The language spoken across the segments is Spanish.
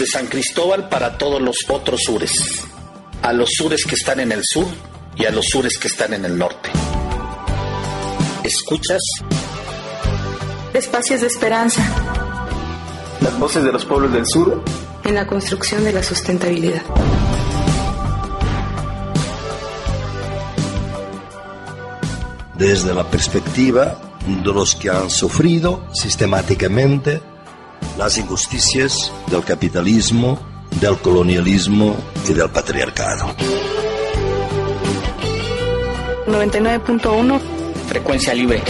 desde San Cristóbal para todos los otros sures, a los sures que están en el sur y a los sures que están en el norte. ¿Escuchas? Espacios de esperanza. Las voces de los pueblos del sur. En la construcción de la sustentabilidad. Desde la perspectiva de los que han sufrido sistemáticamente las injusticias del capitalismo, del colonialismo y del patriarcado. 99.1 Frecuencia libre.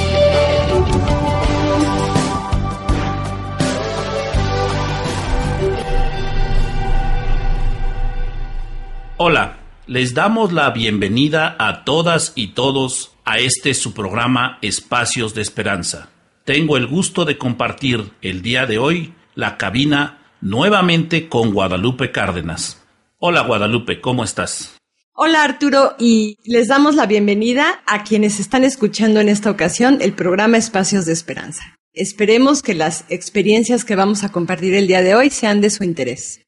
Hola, les damos la bienvenida a todas y todos a este su programa Espacios de Esperanza. Tengo el gusto de compartir el día de hoy la cabina nuevamente con Guadalupe Cárdenas. Hola Guadalupe, ¿cómo estás? Hola Arturo y les damos la bienvenida a quienes están escuchando en esta ocasión el programa Espacios de Esperanza. Esperemos que las experiencias que vamos a compartir el día de hoy sean de su interés.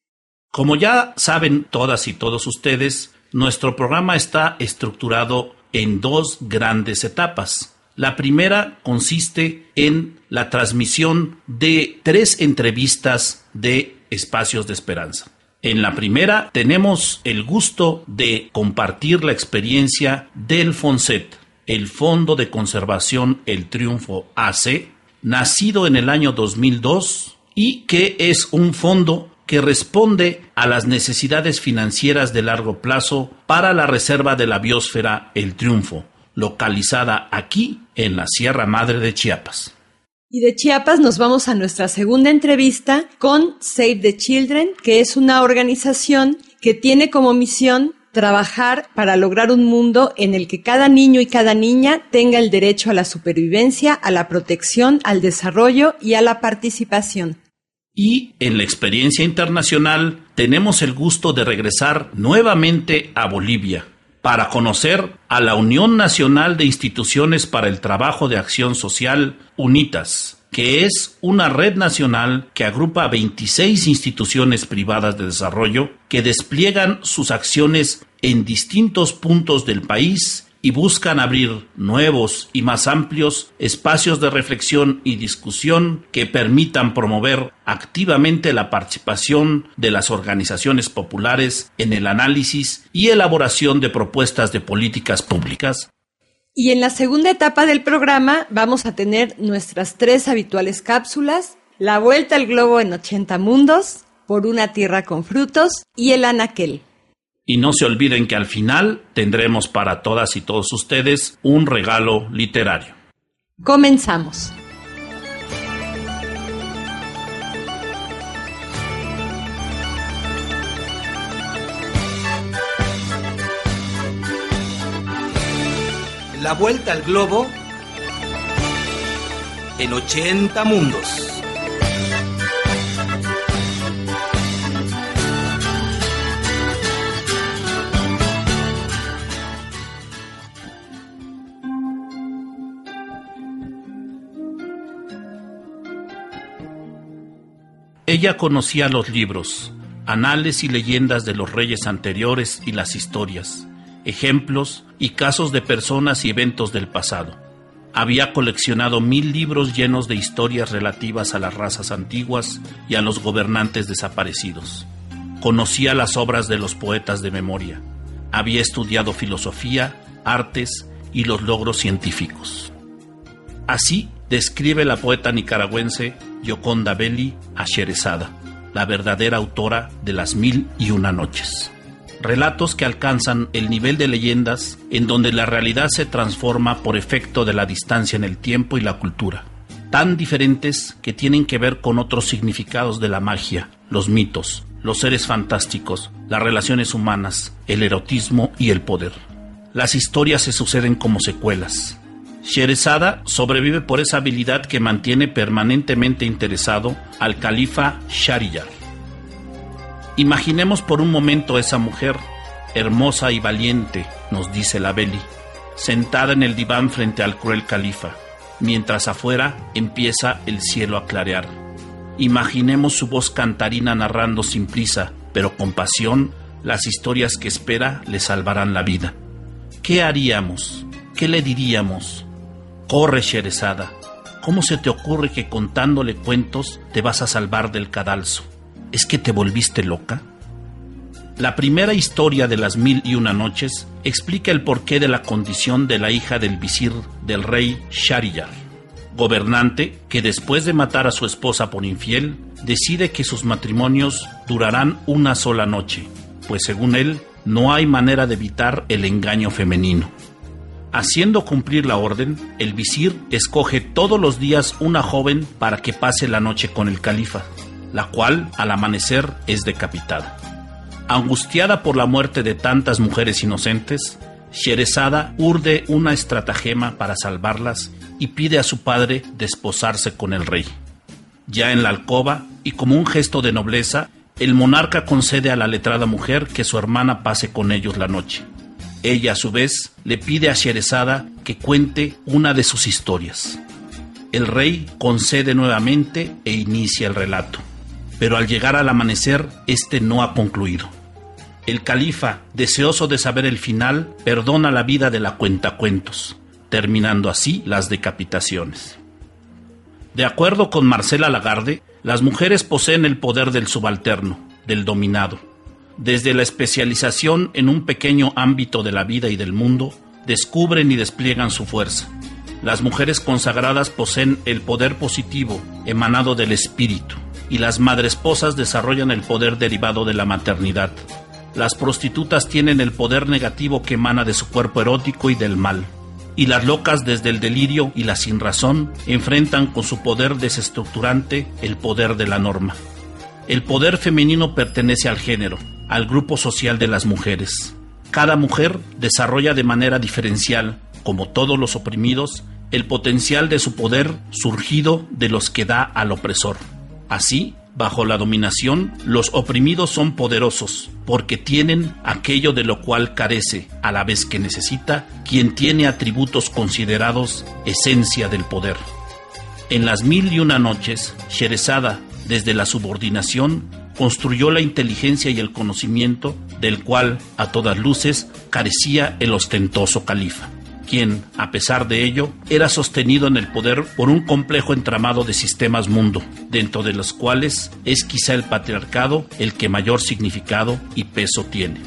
Como ya saben todas y todos ustedes, nuestro programa está estructurado en dos grandes etapas. La primera consiste en la transmisión de tres entrevistas de Espacios de Esperanza. En la primera tenemos el gusto de compartir la experiencia del FONSET, el Fondo de Conservación El Triunfo AC, nacido en el año 2002 y que es un fondo que responde a las necesidades financieras de largo plazo para la Reserva de la Biosfera El Triunfo, localizada aquí en la Sierra Madre de Chiapas. Y de Chiapas nos vamos a nuestra segunda entrevista con Save the Children, que es una organización que tiene como misión trabajar para lograr un mundo en el que cada niño y cada niña tenga el derecho a la supervivencia, a la protección, al desarrollo y a la participación. Y en la experiencia internacional tenemos el gusto de regresar nuevamente a Bolivia para conocer a la Unión Nacional de Instituciones para el Trabajo de Acción Social, UNITAS, que es una red nacional que agrupa 26 instituciones privadas de desarrollo que despliegan sus acciones en distintos puntos del país y buscan abrir nuevos y más amplios espacios de reflexión y discusión que permitan promover activamente la participación de las organizaciones populares en el análisis y elaboración de propuestas de políticas públicas. Y en la segunda etapa del programa vamos a tener nuestras tres habituales cápsulas, la vuelta al globo en 80 mundos, por una tierra con frutos y el anaquel. Y no se olviden que al final tendremos para todas y todos ustedes un regalo literario. Comenzamos. La vuelta al globo en 80 mundos. Ella conocía los libros, anales y leyendas de los reyes anteriores y las historias, ejemplos y casos de personas y eventos del pasado. Había coleccionado mil libros llenos de historias relativas a las razas antiguas y a los gobernantes desaparecidos. Conocía las obras de los poetas de memoria. Había estudiado filosofía, artes y los logros científicos. Así describe la poeta nicaragüense Yoconda Belli a Sherezada, la verdadera autora de Las Mil y Una Noches. Relatos que alcanzan el nivel de leyendas en donde la realidad se transforma por efecto de la distancia en el tiempo y la cultura, tan diferentes que tienen que ver con otros significados de la magia, los mitos, los seres fantásticos, las relaciones humanas, el erotismo y el poder. Las historias se suceden como secuelas, Sherezada sobrevive por esa habilidad que mantiene permanentemente interesado al califa Shahriyar. Imaginemos por un momento a esa mujer, hermosa y valiente, nos dice la Beli, sentada en el diván frente al cruel califa, mientras afuera empieza el cielo a clarear. Imaginemos su voz cantarina narrando sin prisa, pero con pasión, las historias que espera le salvarán la vida. ¿Qué haríamos? ¿Qué le diríamos? Corre, Sherezada. ¿Cómo se te ocurre que contándole cuentos te vas a salvar del cadalso? ¿Es que te volviste loca? La primera historia de las mil y una noches explica el porqué de la condición de la hija del visir del rey Shahriyar, gobernante que después de matar a su esposa por infiel, decide que sus matrimonios durarán una sola noche, pues según él, no hay manera de evitar el engaño femenino. Haciendo cumplir la orden, el visir escoge todos los días una joven para que pase la noche con el califa, la cual al amanecer es decapitada. Angustiada por la muerte de tantas mujeres inocentes, Sherezada urde una estratagema para salvarlas y pide a su padre desposarse con el rey. Ya en la alcoba, y como un gesto de nobleza, el monarca concede a la letrada mujer que su hermana pase con ellos la noche. Ella, a su vez, le pide a Sherezada que cuente una de sus historias. El rey concede nuevamente e inicia el relato pero al llegar al amanecer, este no ha concluido. El califa, deseoso de saber el final, perdona la vida de la cuentacuentos, terminando así las decapitaciones. De acuerdo con Marcela Lagarde, las mujeres poseen el poder del subalterno, del dominado. Desde la especialización en un pequeño ámbito de la vida y del mundo, descubren y despliegan su fuerza. Las mujeres consagradas poseen el poder positivo emanado del espíritu, y las madresposas desarrollan el poder derivado de la maternidad. Las prostitutas tienen el poder negativo que emana de su cuerpo erótico y del mal. Y las locas desde el delirio y la sinrazón enfrentan con su poder desestructurante el poder de la norma. El poder femenino pertenece al género, al grupo social de las mujeres. Cada mujer desarrolla de manera diferencial, como todos los oprimidos, el potencial de su poder surgido de los que da al opresor. Así, bajo la dominación, los oprimidos son poderosos, porque tienen aquello de lo cual carece, a la vez que necesita, quien tiene atributos considerados esencia del poder. En las mil y una noches, Sherezada, desde la subordinación, construyó la inteligencia y el conocimiento del cual, a todas luces, carecía el ostentoso califa quien, a pesar de ello, era sostenido en el poder por un complejo entramado de sistemas mundo, dentro de los cuales es quizá el patriarcado el que mayor significado y peso tiene.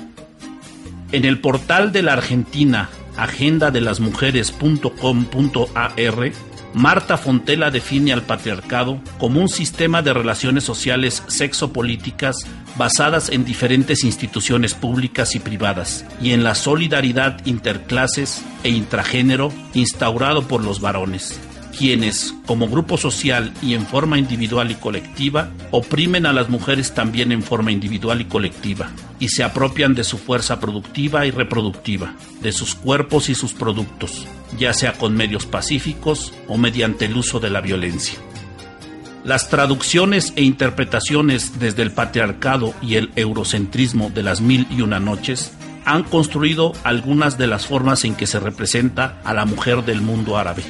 En el portal de la Argentina, agenda de las mujeres.com.ar, Marta Fontela define al patriarcado como un sistema de relaciones sociales sexopolíticas basadas en diferentes instituciones públicas y privadas y en la solidaridad interclases e intragénero instaurado por los varones, quienes, como grupo social y en forma individual y colectiva, oprimen a las mujeres también en forma individual y colectiva, y se apropian de su fuerza productiva y reproductiva, de sus cuerpos y sus productos, ya sea con medios pacíficos o mediante el uso de la violencia. Las traducciones e interpretaciones desde el patriarcado y el eurocentrismo de las mil y una noches han construido algunas de las formas en que se representa a la mujer del mundo árabe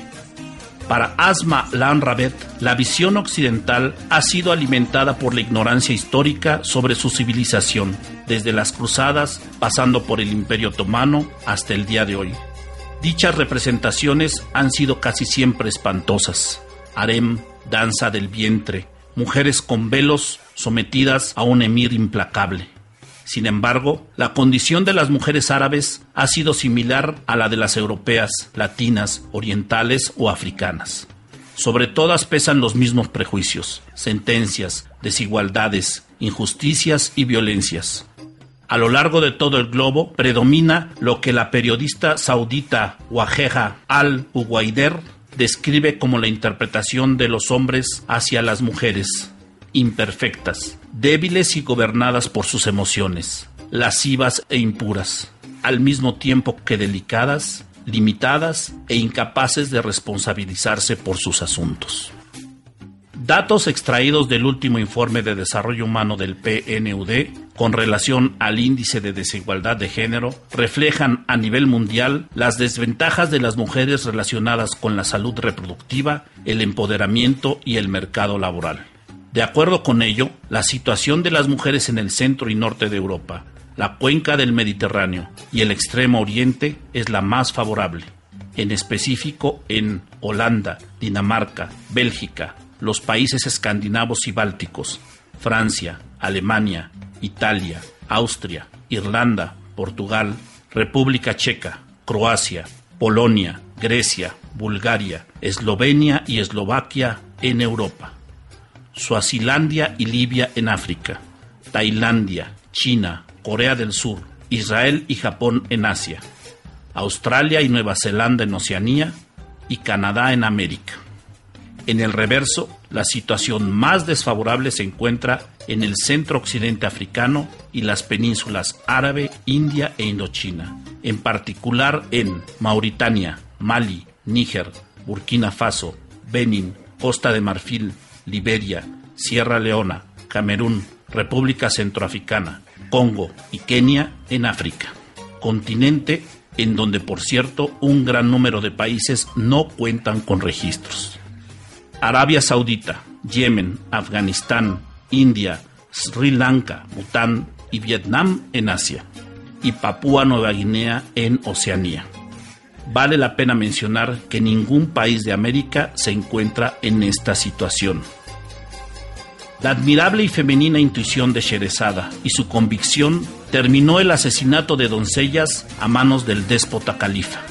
para Asma Lanrabet, la visión occidental ha sido alimentada por la ignorancia histórica sobre su civilización, desde las cruzadas, pasando por el Imperio Otomano hasta el día de hoy. Dichas representaciones han sido casi siempre espantosas. Harem, danza del vientre, mujeres con velos sometidas a un emir implacable. Sin embargo, la condición de las mujeres árabes ha sido similar a la de las europeas, latinas, orientales o africanas. Sobre todas pesan los mismos prejuicios, sentencias, desigualdades, injusticias y violencias. A lo largo de todo el globo predomina lo que la periodista saudita Wajeha al-Uwaider describe como la interpretación de los hombres hacia las mujeres, imperfectas, débiles y gobernadas por sus emociones, lascivas e impuras, al mismo tiempo que delicadas, limitadas e incapaces de responsabilizarse por sus asuntos. Datos extraídos del último informe de desarrollo humano del PNUD con relación al índice de desigualdad de género reflejan a nivel mundial las desventajas de las mujeres relacionadas con la salud reproductiva, el empoderamiento y el mercado laboral. De acuerdo con ello, la situación de las mujeres en el centro y norte de Europa, la cuenca del Mediterráneo y el extremo oriente es la más favorable, en específico en Holanda, Dinamarca, Bélgica, los países escandinavos y bálticos, Francia, Alemania, Italia, Austria, Irlanda, Portugal, República Checa, Croacia, Polonia, Grecia, Bulgaria, Eslovenia y Eslovaquia en Europa. Suazilandia y Libia en África, Tailandia, China, Corea del Sur, Israel y Japón en Asia, Australia y Nueva Zelanda en Oceanía y Canadá en América. En el reverso, la situación más desfavorable se encuentra en el centro occidente africano y las penínsulas árabe, India e Indochina, en particular en Mauritania, Mali, Níger, Burkina Faso, Benin, Costa de Marfil, Liberia, Sierra Leona, Camerún, República Centroafricana, Congo y Kenia en África, continente en donde por cierto un gran número de países no cuentan con registros. Arabia Saudita, Yemen, Afganistán, India, Sri Lanka, Bután y Vietnam en Asia, y Papúa Nueva Guinea en Oceanía. Vale la pena mencionar que ningún país de América se encuentra en esta situación. La admirable y femenina intuición de Sherezada y su convicción terminó el asesinato de doncellas a manos del déspota califa.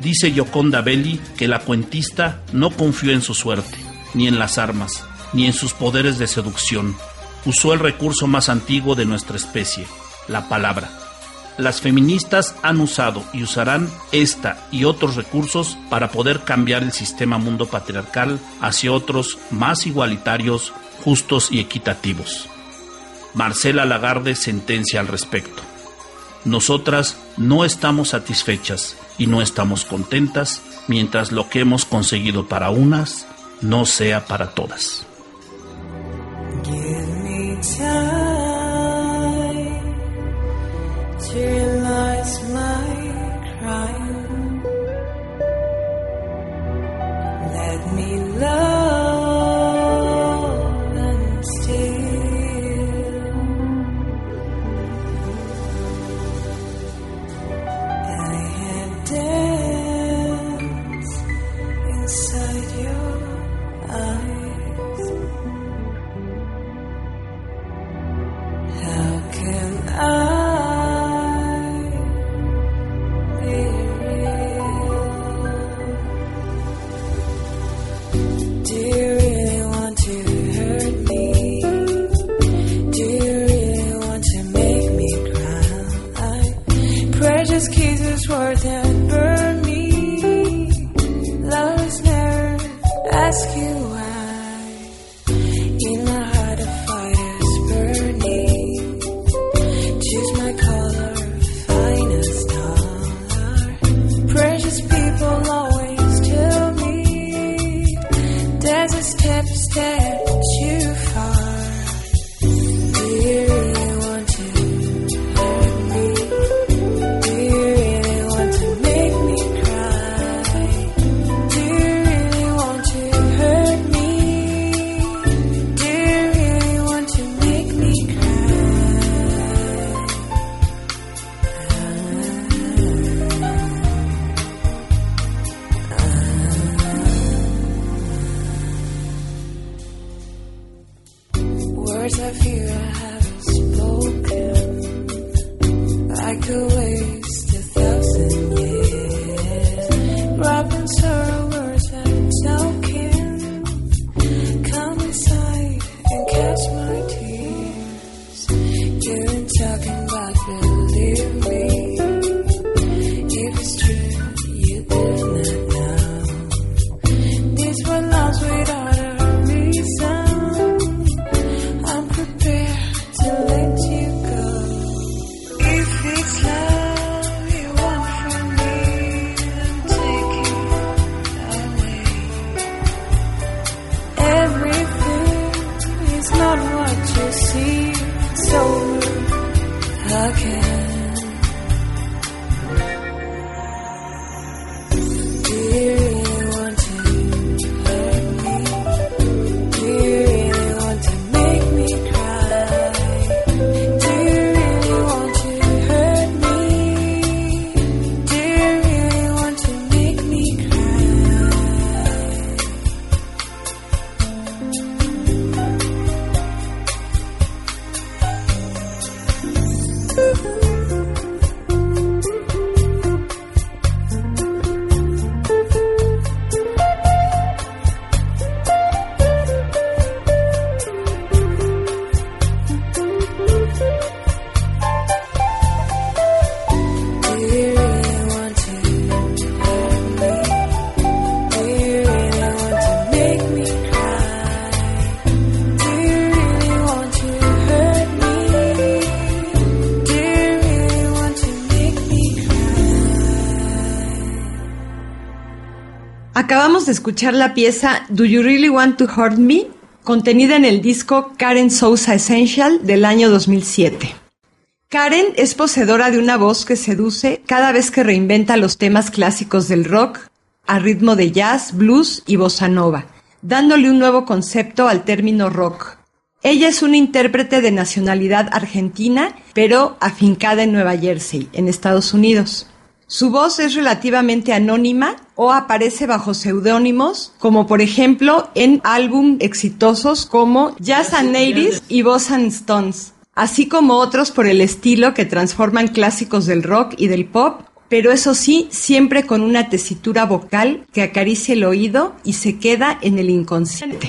Dice Yoconda Belli que la cuentista no confió en su suerte, ni en las armas, ni en sus poderes de seducción. Usó el recurso más antiguo de nuestra especie, la palabra las feministas han usado y usarán esta y otros recursos para poder cambiar el sistema mundo patriarcal hacia otros más igualitarios, justos y equitativos. Marcela Lagarde sentencia al respecto. Nosotras no estamos satisfechas y no estamos contentas mientras lo que hemos conseguido para unas no sea para todas. My crime. Let me love. Acabamos de escuchar la pieza Do You Really Want to Hurt Me, contenida en el disco Karen Sousa Essential del año 2007. Karen es poseedora de una voz que seduce cada vez que reinventa los temas clásicos del rock a ritmo de jazz, blues y bossa nova, dándole un nuevo concepto al término rock. Ella es una intérprete de nacionalidad argentina, pero afincada en Nueva Jersey, en Estados Unidos. Su voz es relativamente anónima o aparece bajo seudónimos, como por ejemplo en álbum exitosos como Jazz and Natives y Boss and Stones, así como otros por el estilo que transforman clásicos del rock y del pop, pero eso sí, siempre con una tesitura vocal que acaricia el oído y se queda en el inconsciente.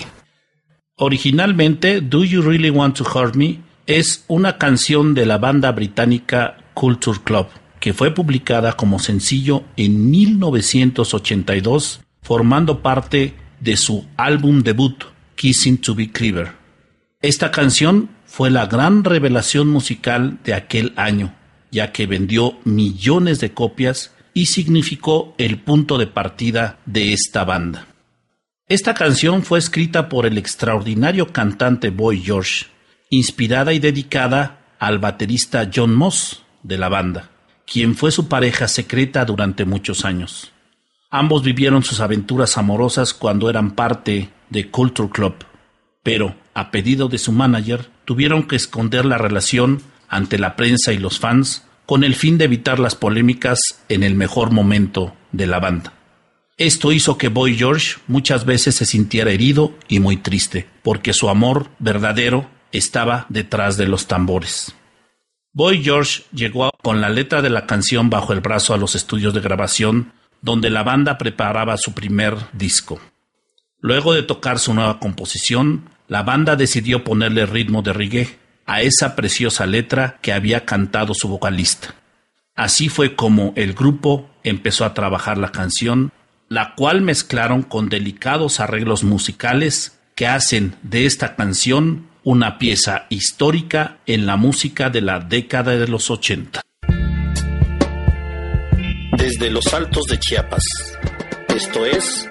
Originalmente, Do You Really Want to Hurt Me es una canción de la banda británica Culture Club que fue publicada como sencillo en 1982, formando parte de su álbum debut, Kissing to Be Clever. Esta canción fue la gran revelación musical de aquel año, ya que vendió millones de copias y significó el punto de partida de esta banda. Esta canción fue escrita por el extraordinario cantante Boy George, inspirada y dedicada al baterista John Moss de la banda quien fue su pareja secreta durante muchos años. Ambos vivieron sus aventuras amorosas cuando eran parte de Culture Club, pero, a pedido de su manager, tuvieron que esconder la relación ante la prensa y los fans con el fin de evitar las polémicas en el mejor momento de la banda. Esto hizo que Boy George muchas veces se sintiera herido y muy triste, porque su amor verdadero estaba detrás de los tambores. Boy George llegó con la letra de la canción bajo el brazo a los estudios de grabación donde la banda preparaba su primer disco. Luego de tocar su nueva composición, la banda decidió ponerle ritmo de reggae a esa preciosa letra que había cantado su vocalista. Así fue como el grupo empezó a trabajar la canción, la cual mezclaron con delicados arreglos musicales que hacen de esta canción una pieza histórica en la música de la década de los 80. Desde los altos de Chiapas, esto es...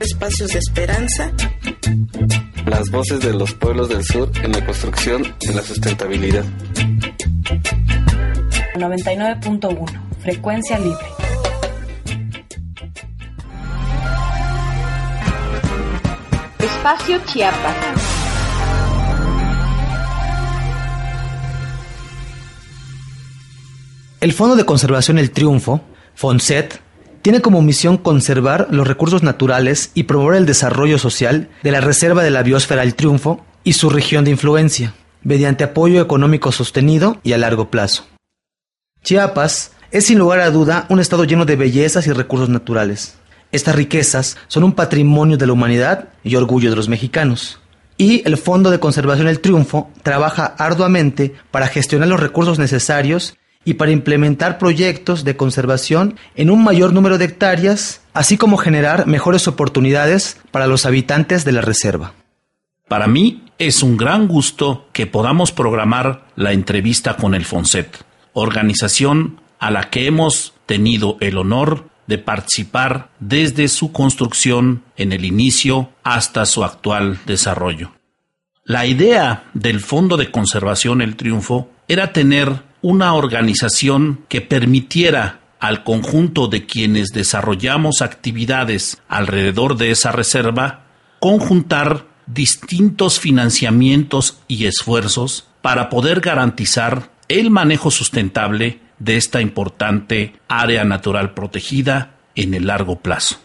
Espacios de esperanza. Las voces de los pueblos del sur en la construcción de la sustentabilidad. 99.1, frecuencia libre. Espacio Chiapas. El Fondo de Conservación El Triunfo, FONSET, tiene como misión conservar los recursos naturales y promover el desarrollo social de la Reserva de la Biosfera El Triunfo y su región de influencia, mediante apoyo económico sostenido y a largo plazo. Chiapas es sin lugar a duda un estado lleno de bellezas y recursos naturales. Estas riquezas son un patrimonio de la humanidad y orgullo de los mexicanos. Y el Fondo de Conservación El Triunfo trabaja arduamente para gestionar los recursos necesarios y para implementar proyectos de conservación en un mayor número de hectáreas, así como generar mejores oportunidades para los habitantes de la reserva. Para mí es un gran gusto que podamos programar la entrevista con el FONSET, organización a la que hemos tenido el honor de participar desde su construcción en el inicio hasta su actual desarrollo. La idea del Fondo de Conservación El Triunfo era tener una organización que permitiera al conjunto de quienes desarrollamos actividades alrededor de esa reserva conjuntar distintos financiamientos y esfuerzos para poder garantizar el manejo sustentable de esta importante área natural protegida en el largo plazo.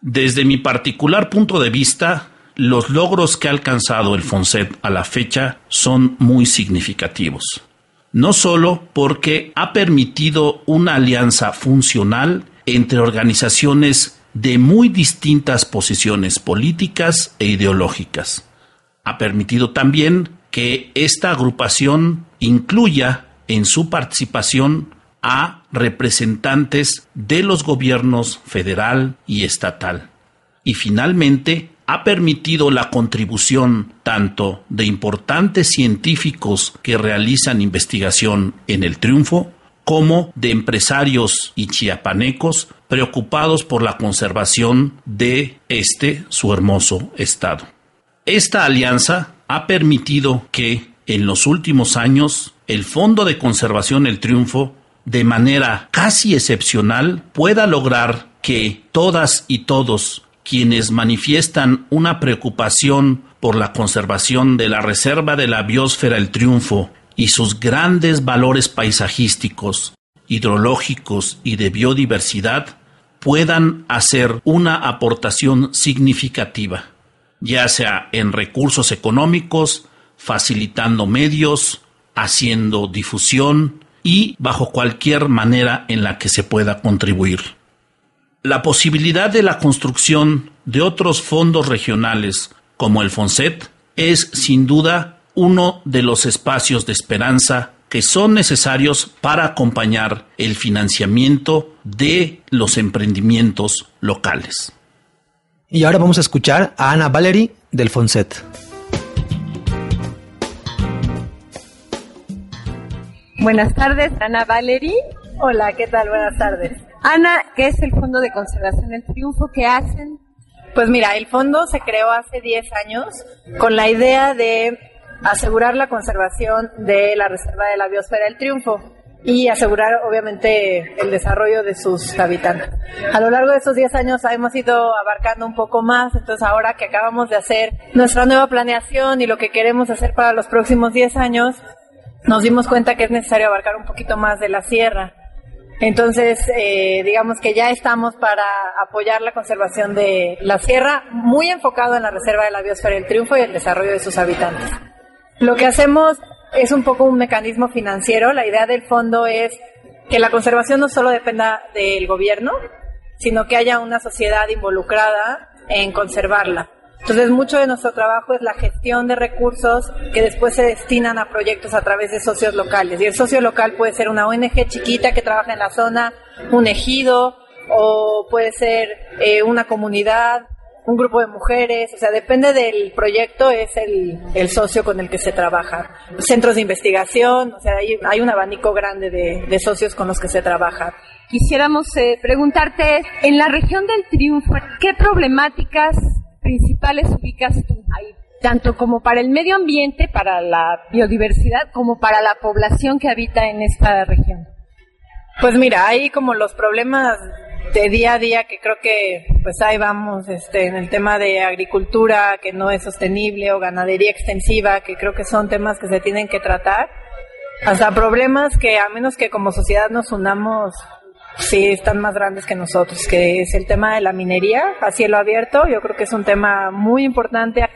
Desde mi particular punto de vista, los logros que ha alcanzado el FONSET a la fecha son muy significativos. No solo porque ha permitido una alianza funcional entre organizaciones de muy distintas posiciones políticas e ideológicas. Ha permitido también que esta agrupación incluya en su participación a representantes de los gobiernos federal y estatal. Y finalmente, ha permitido la contribución tanto de importantes científicos que realizan investigación en el triunfo, como de empresarios y chiapanecos preocupados por la conservación de este su hermoso estado. Esta alianza ha permitido que en los últimos años el Fondo de Conservación El Triunfo de manera casi excepcional pueda lograr que todas y todos quienes manifiestan una preocupación por la conservación de la reserva de la biosfera El Triunfo y sus grandes valores paisajísticos, hidrológicos y de biodiversidad puedan hacer una aportación significativa, ya sea en recursos económicos, facilitando medios, haciendo difusión, y bajo cualquier manera en la que se pueda contribuir. La posibilidad de la construcción de otros fondos regionales como el FONSET es sin duda uno de los espacios de esperanza que son necesarios para acompañar el financiamiento de los emprendimientos locales. Y ahora vamos a escuchar a Ana Valery del FONSET. Buenas tardes, Ana Valery. Hola, ¿qué tal? Buenas tardes. Ana, ¿qué es el Fondo de Conservación del Triunfo? ¿Qué hacen? Pues mira, el fondo se creó hace 10 años con la idea de asegurar la conservación de la Reserva de la Biosfera del Triunfo y asegurar obviamente el desarrollo de sus habitantes. A lo largo de estos 10 años hemos ido abarcando un poco más, entonces ahora que acabamos de hacer nuestra nueva planeación y lo que queremos hacer para los próximos 10 años, nos dimos cuenta que es necesario abarcar un poquito más de la sierra. Entonces, eh, digamos que ya estamos para apoyar la conservación de la sierra, muy enfocado en la reserva de la biosfera del triunfo y el desarrollo de sus habitantes. Lo que hacemos es un poco un mecanismo financiero. La idea del fondo es que la conservación no solo dependa del gobierno, sino que haya una sociedad involucrada en conservarla. Entonces, mucho de nuestro trabajo es la gestión de recursos que después se destinan a proyectos a través de socios locales. Y el socio local puede ser una ONG chiquita que trabaja en la zona, un ejido, o puede ser eh, una comunidad, un grupo de mujeres, o sea, depende del proyecto, es el, el socio con el que se trabaja. Centros de investigación, o sea, hay, un abanico grande de, de, socios con los que se trabaja. Quisiéramos eh, preguntarte, en la región del Triunfo, ¿qué problemáticas principales ubicas tú ahí? Tanto como para el medio ambiente, para la biodiversidad, como para la población que habita en esta región. Pues mira, hay como los problemas de día a día que creo que pues ahí vamos este en el tema de agricultura que no es sostenible o ganadería extensiva que creo que son temas que se tienen que tratar hasta problemas que a menos que como sociedad nos unamos sí están más grandes que nosotros, que es el tema de la minería a cielo abierto. Yo creo que es un tema muy importante.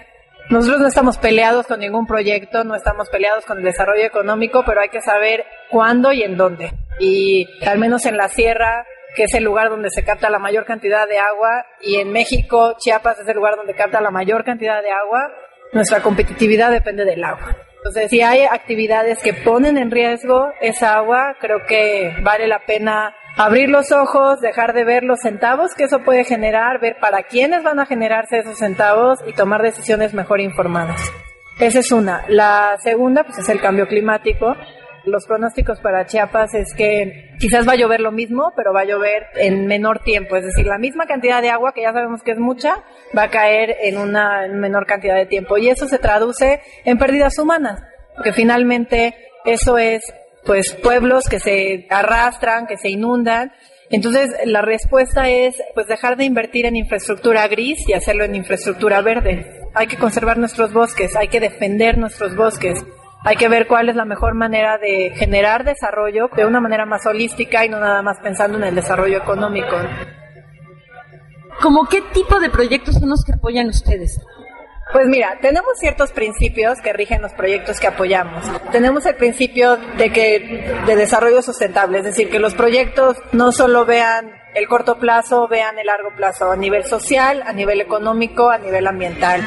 Nosotros no estamos peleados con ningún proyecto, no estamos peleados con el desarrollo económico, pero hay que saber cuándo y en dónde. Y al menos en la sierra, que es el lugar donde se capta la mayor cantidad de agua, y en México, Chiapas es el lugar donde capta la mayor cantidad de agua, nuestra competitividad depende del agua. Entonces, si hay actividades que ponen en riesgo esa agua, creo que vale la pena abrir los ojos, dejar de ver los centavos que eso puede generar, ver para quiénes van a generarse esos centavos y tomar decisiones mejor informadas. Esa es una. La segunda, pues es el cambio climático. Los pronósticos para Chiapas es que quizás va a llover lo mismo, pero va a llover en menor tiempo. Es decir, la misma cantidad de agua, que ya sabemos que es mucha, va a caer en una menor cantidad de tiempo. Y eso se traduce en pérdidas humanas, porque finalmente eso es pues pueblos que se arrastran, que se inundan. Entonces, la respuesta es pues dejar de invertir en infraestructura gris y hacerlo en infraestructura verde. Hay que conservar nuestros bosques, hay que defender nuestros bosques. Hay que ver cuál es la mejor manera de generar desarrollo de una manera más holística y no nada más pensando en el desarrollo económico. ¿Cómo qué tipo de proyectos son los que apoyan ustedes? Pues mira, tenemos ciertos principios que rigen los proyectos que apoyamos. Tenemos el principio de que de desarrollo sustentable, es decir, que los proyectos no solo vean el corto plazo, vean el largo plazo, a nivel social, a nivel económico, a nivel ambiental.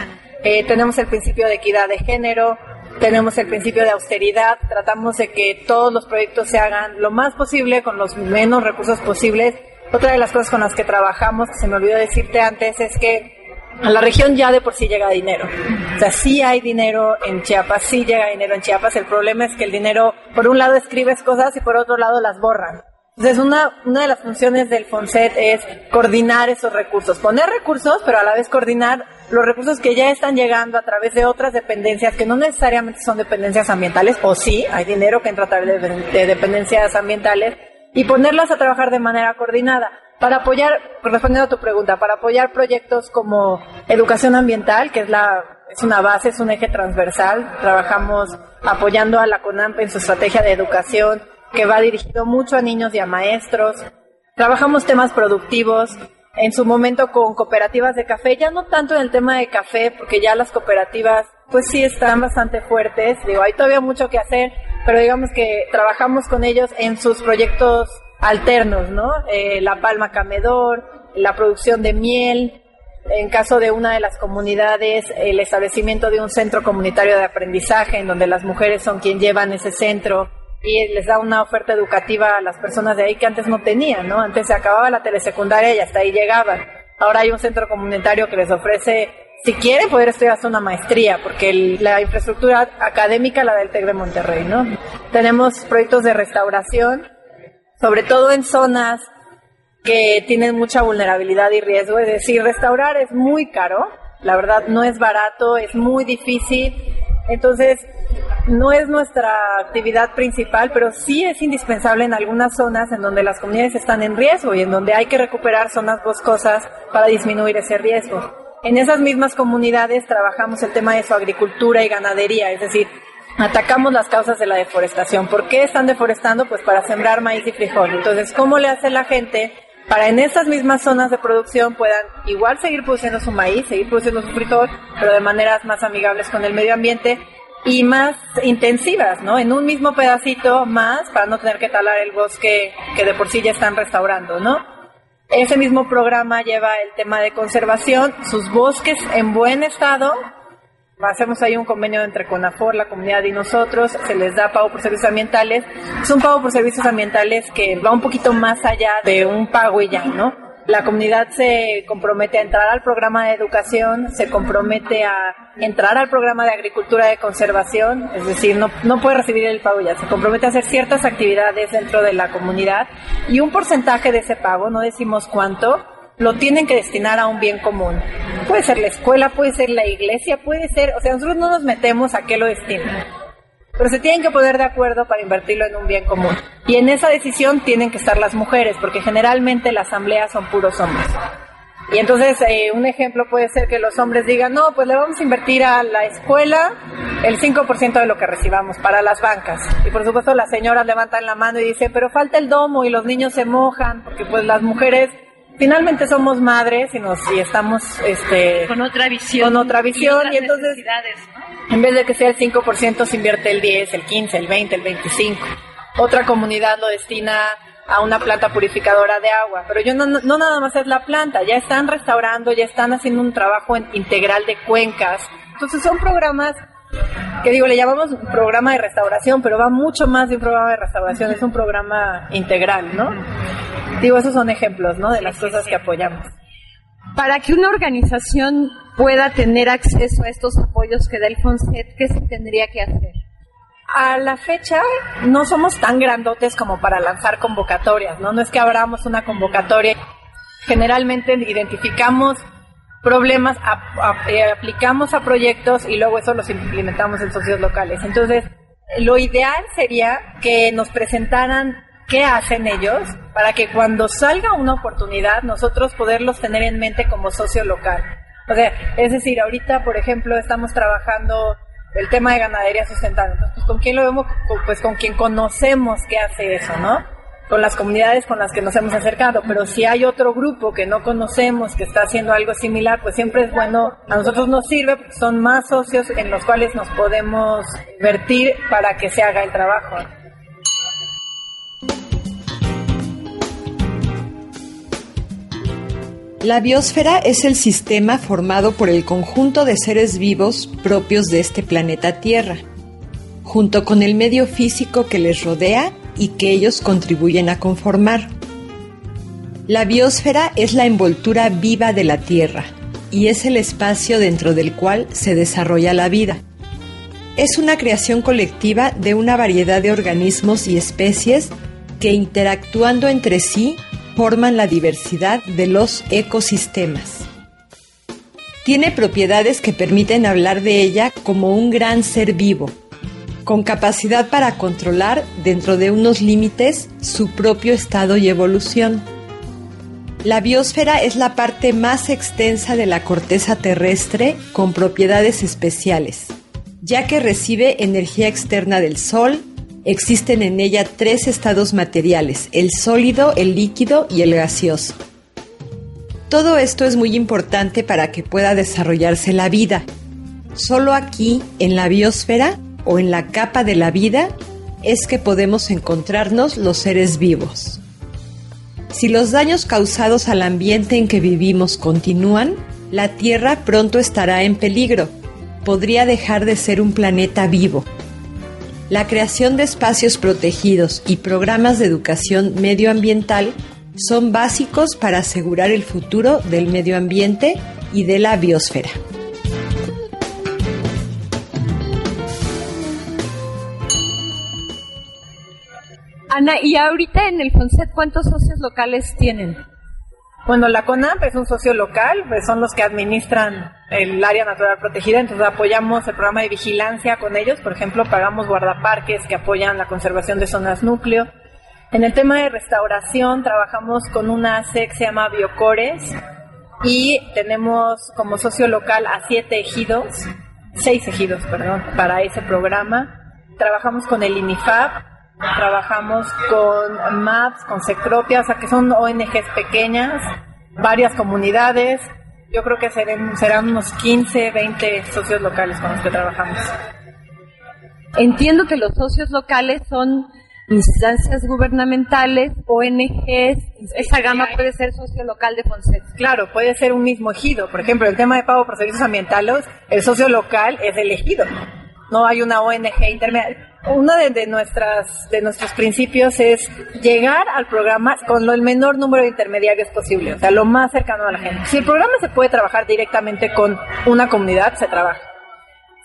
Eh, tenemos el principio de equidad de género, tenemos el principio de austeridad, tratamos de que todos los proyectos se hagan lo más posible con los menos recursos posibles. Otra de las cosas con las que trabajamos, que se me olvidó decirte antes, es que a la región ya de por sí llega dinero. O sea, sí hay dinero en Chiapas, sí llega dinero en Chiapas. El problema es que el dinero, por un lado escribes cosas y por otro lado las borran. Entonces, una, una de las funciones del FONSET es coordinar esos recursos, poner recursos, pero a la vez coordinar los recursos que ya están llegando a través de otras dependencias que no necesariamente son dependencias ambientales, o sí, hay dinero que entra a través de, dependencias ambientales, y ponerlas a trabajar de manera coordinada para apoyar, respondiendo a tu pregunta, para apoyar proyectos como educación ambiental, que es la es una base, es un eje transversal. Trabajamos apoyando a la CONAMP en su estrategia de educación, que va dirigido mucho a niños y a maestros. Trabajamos temas productivos, en su momento con cooperativas de café, ya no tanto en el tema de café, porque ya las cooperativas pues sí están bastante fuertes, digo, hay todavía mucho que hacer, pero digamos que trabajamos con ellos en sus proyectos alternos, ¿no? Eh, la palma camedor, la producción de miel, en caso de una de las comunidades, el establecimiento de un centro comunitario de aprendizaje, en donde las mujeres son quien llevan ese centro y les da una oferta educativa a las personas de ahí que antes no tenían, ¿no? Antes se acababa la telesecundaria y hasta ahí llegaban. Ahora hay un centro comunitario que les ofrece, si quieren, poder estudiar una maestría, porque la infraestructura académica la del TEC de Monterrey, ¿no? Tenemos proyectos de restauración, sobre todo en zonas que tienen mucha vulnerabilidad y riesgo, es decir, restaurar es muy caro, la verdad no es barato, es muy difícil, entonces no es nuestra actividad principal, pero sí es indispensable en algunas zonas en donde las comunidades están en riesgo y en donde hay que recuperar zonas boscosas para disminuir ese riesgo. En esas mismas comunidades trabajamos el tema de su agricultura y ganadería, es decir, atacamos las causas de la deforestación. ¿Por qué están deforestando? Pues para sembrar maíz y frijol. Entonces, ¿cómo le hace la gente para en esas mismas zonas de producción puedan igual seguir produciendo su maíz, seguir produciendo su frijol, pero de maneras más amigables con el medio ambiente y más intensivas, ¿no? En un mismo pedacito más para no tener que talar el bosque que de por sí ya están restaurando, ¿no? Ese mismo programa lleva el tema de conservación, sus bosques en buen estado. Hacemos ahí un convenio entre CONAFOR, la comunidad y nosotros, se les da pago por servicios ambientales. Es un pago por servicios ambientales que va un poquito más allá de un pago y ya, ¿no? la comunidad se compromete a entrar al programa de educación, se compromete a entrar al programa de agricultura de conservación, es decir, no, no puede recibir el pago ya, se compromete a hacer ciertas actividades dentro de la comunidad y un porcentaje de ese pago, no decimos cuánto, lo tienen que destinar a un bien común. Puede ser la escuela, puede ser la iglesia, puede ser, o sea, nosotros no nos metemos a qué lo destinan pero se tienen que poner de acuerdo para invertirlo en un bien común. Y en esa decisión tienen que estar las mujeres, porque generalmente la asamblea son puros hombres. Y entonces eh, un ejemplo puede ser que los hombres digan, no, pues le vamos a invertir a la escuela el 5% de lo que recibamos para las bancas. Y por supuesto las señoras levantan la mano y dicen, pero falta el domo y los niños se mojan, porque pues las mujeres finalmente somos madres y nos y estamos este con otra visión con otra visión y, entonces en vez de que sea el 5% se invierte el 10, el 15, el 20, el 25. Otra comunidad lo destina a una planta purificadora de agua, pero yo no, no nada más es la planta, ya están restaurando, ya están haciendo un trabajo integral de cuencas. Entonces son programas que digo, le llamamos programa de restauración, pero va mucho más de un programa de restauración, es un programa integral, ¿no? Digo, esos son ejemplos, ¿no? De las cosas que apoyamos. Para que una organización pueda tener acceso a estos apoyos que da el FONSET, ¿qué se tendría que hacer? A la fecha no somos tan grandotes como para lanzar convocatorias, ¿no? No es que abramos una convocatoria. Generalmente identificamos problemas, eh, aplicamos a proyectos y luego eso los implementamos en socios locales. Entonces, lo ideal sería que nos presentaran qué hacen ellos para que cuando salga una oportunidad nosotros poderlos tener en mente como socio local. O sea, es decir, ahorita, por ejemplo, estamos trabajando el tema de ganadería sustentable. Entonces, pues, ¿con quién lo vemos? Pues con quien conocemos que hace eso, ¿no? Con las comunidades con las que nos hemos acercado, pero si hay otro grupo que no conocemos que está haciendo algo similar, pues siempre es bueno, a nosotros nos sirve son más socios en los cuales nos podemos vertir para que se haga el trabajo. La biosfera es el sistema formado por el conjunto de seres vivos propios de este planeta Tierra, junto con el medio físico que les rodea y que ellos contribuyen a conformar. La biosfera es la envoltura viva de la Tierra y es el espacio dentro del cual se desarrolla la vida. Es una creación colectiva de una variedad de organismos y especies que interactuando entre sí forman la diversidad de los ecosistemas. Tiene propiedades que permiten hablar de ella como un gran ser vivo, con capacidad para controlar dentro de unos límites su propio estado y evolución. La biosfera es la parte más extensa de la corteza terrestre con propiedades especiales, ya que recibe energía externa del Sol, existen en ella tres estados materiales, el sólido, el líquido y el gaseoso. Todo esto es muy importante para que pueda desarrollarse la vida. Solo aquí, en la biosfera o en la capa de la vida, es que podemos encontrarnos los seres vivos. Si los daños causados al ambiente en que vivimos continúan, la Tierra pronto estará en peligro. Podría dejar de ser un planeta vivo. La creación de espacios protegidos y programas de educación medioambiental son básicos para asegurar el futuro del medio ambiente y de la biosfera. Ana, ¿y ahorita en el FONSET cuántos socios locales tienen? Bueno, la CONAP es un socio local, pues son los que administran el área natural protegida, entonces apoyamos el programa de vigilancia con ellos, por ejemplo, pagamos guardaparques que apoyan la conservación de zonas núcleo. En el tema de restauración trabajamos con una ACE que se llama Biocores y tenemos como socio local a siete ejidos, seis ejidos, perdón, para ese programa. Trabajamos con el INIFAP, Trabajamos con MAPS, con Secropia, o sea que son ONGs pequeñas, varias comunidades. Yo creo que serán, serán unos 15, 20 socios locales con los que trabajamos. Entiendo que los socios locales son instancias gubernamentales, ONGs, esa gama puede ser socio local de Fonset. Claro, puede ser un mismo ejido. Por ejemplo, el tema de pago por servicios ambientales, el socio local es el ejido. No hay una ONG intermedia uno de, nuestras, de nuestros principios es llegar al programa con el menor número de intermediarios posible, o sea, lo más cercano a la gente. Si el programa se puede trabajar directamente con una comunidad, se trabaja.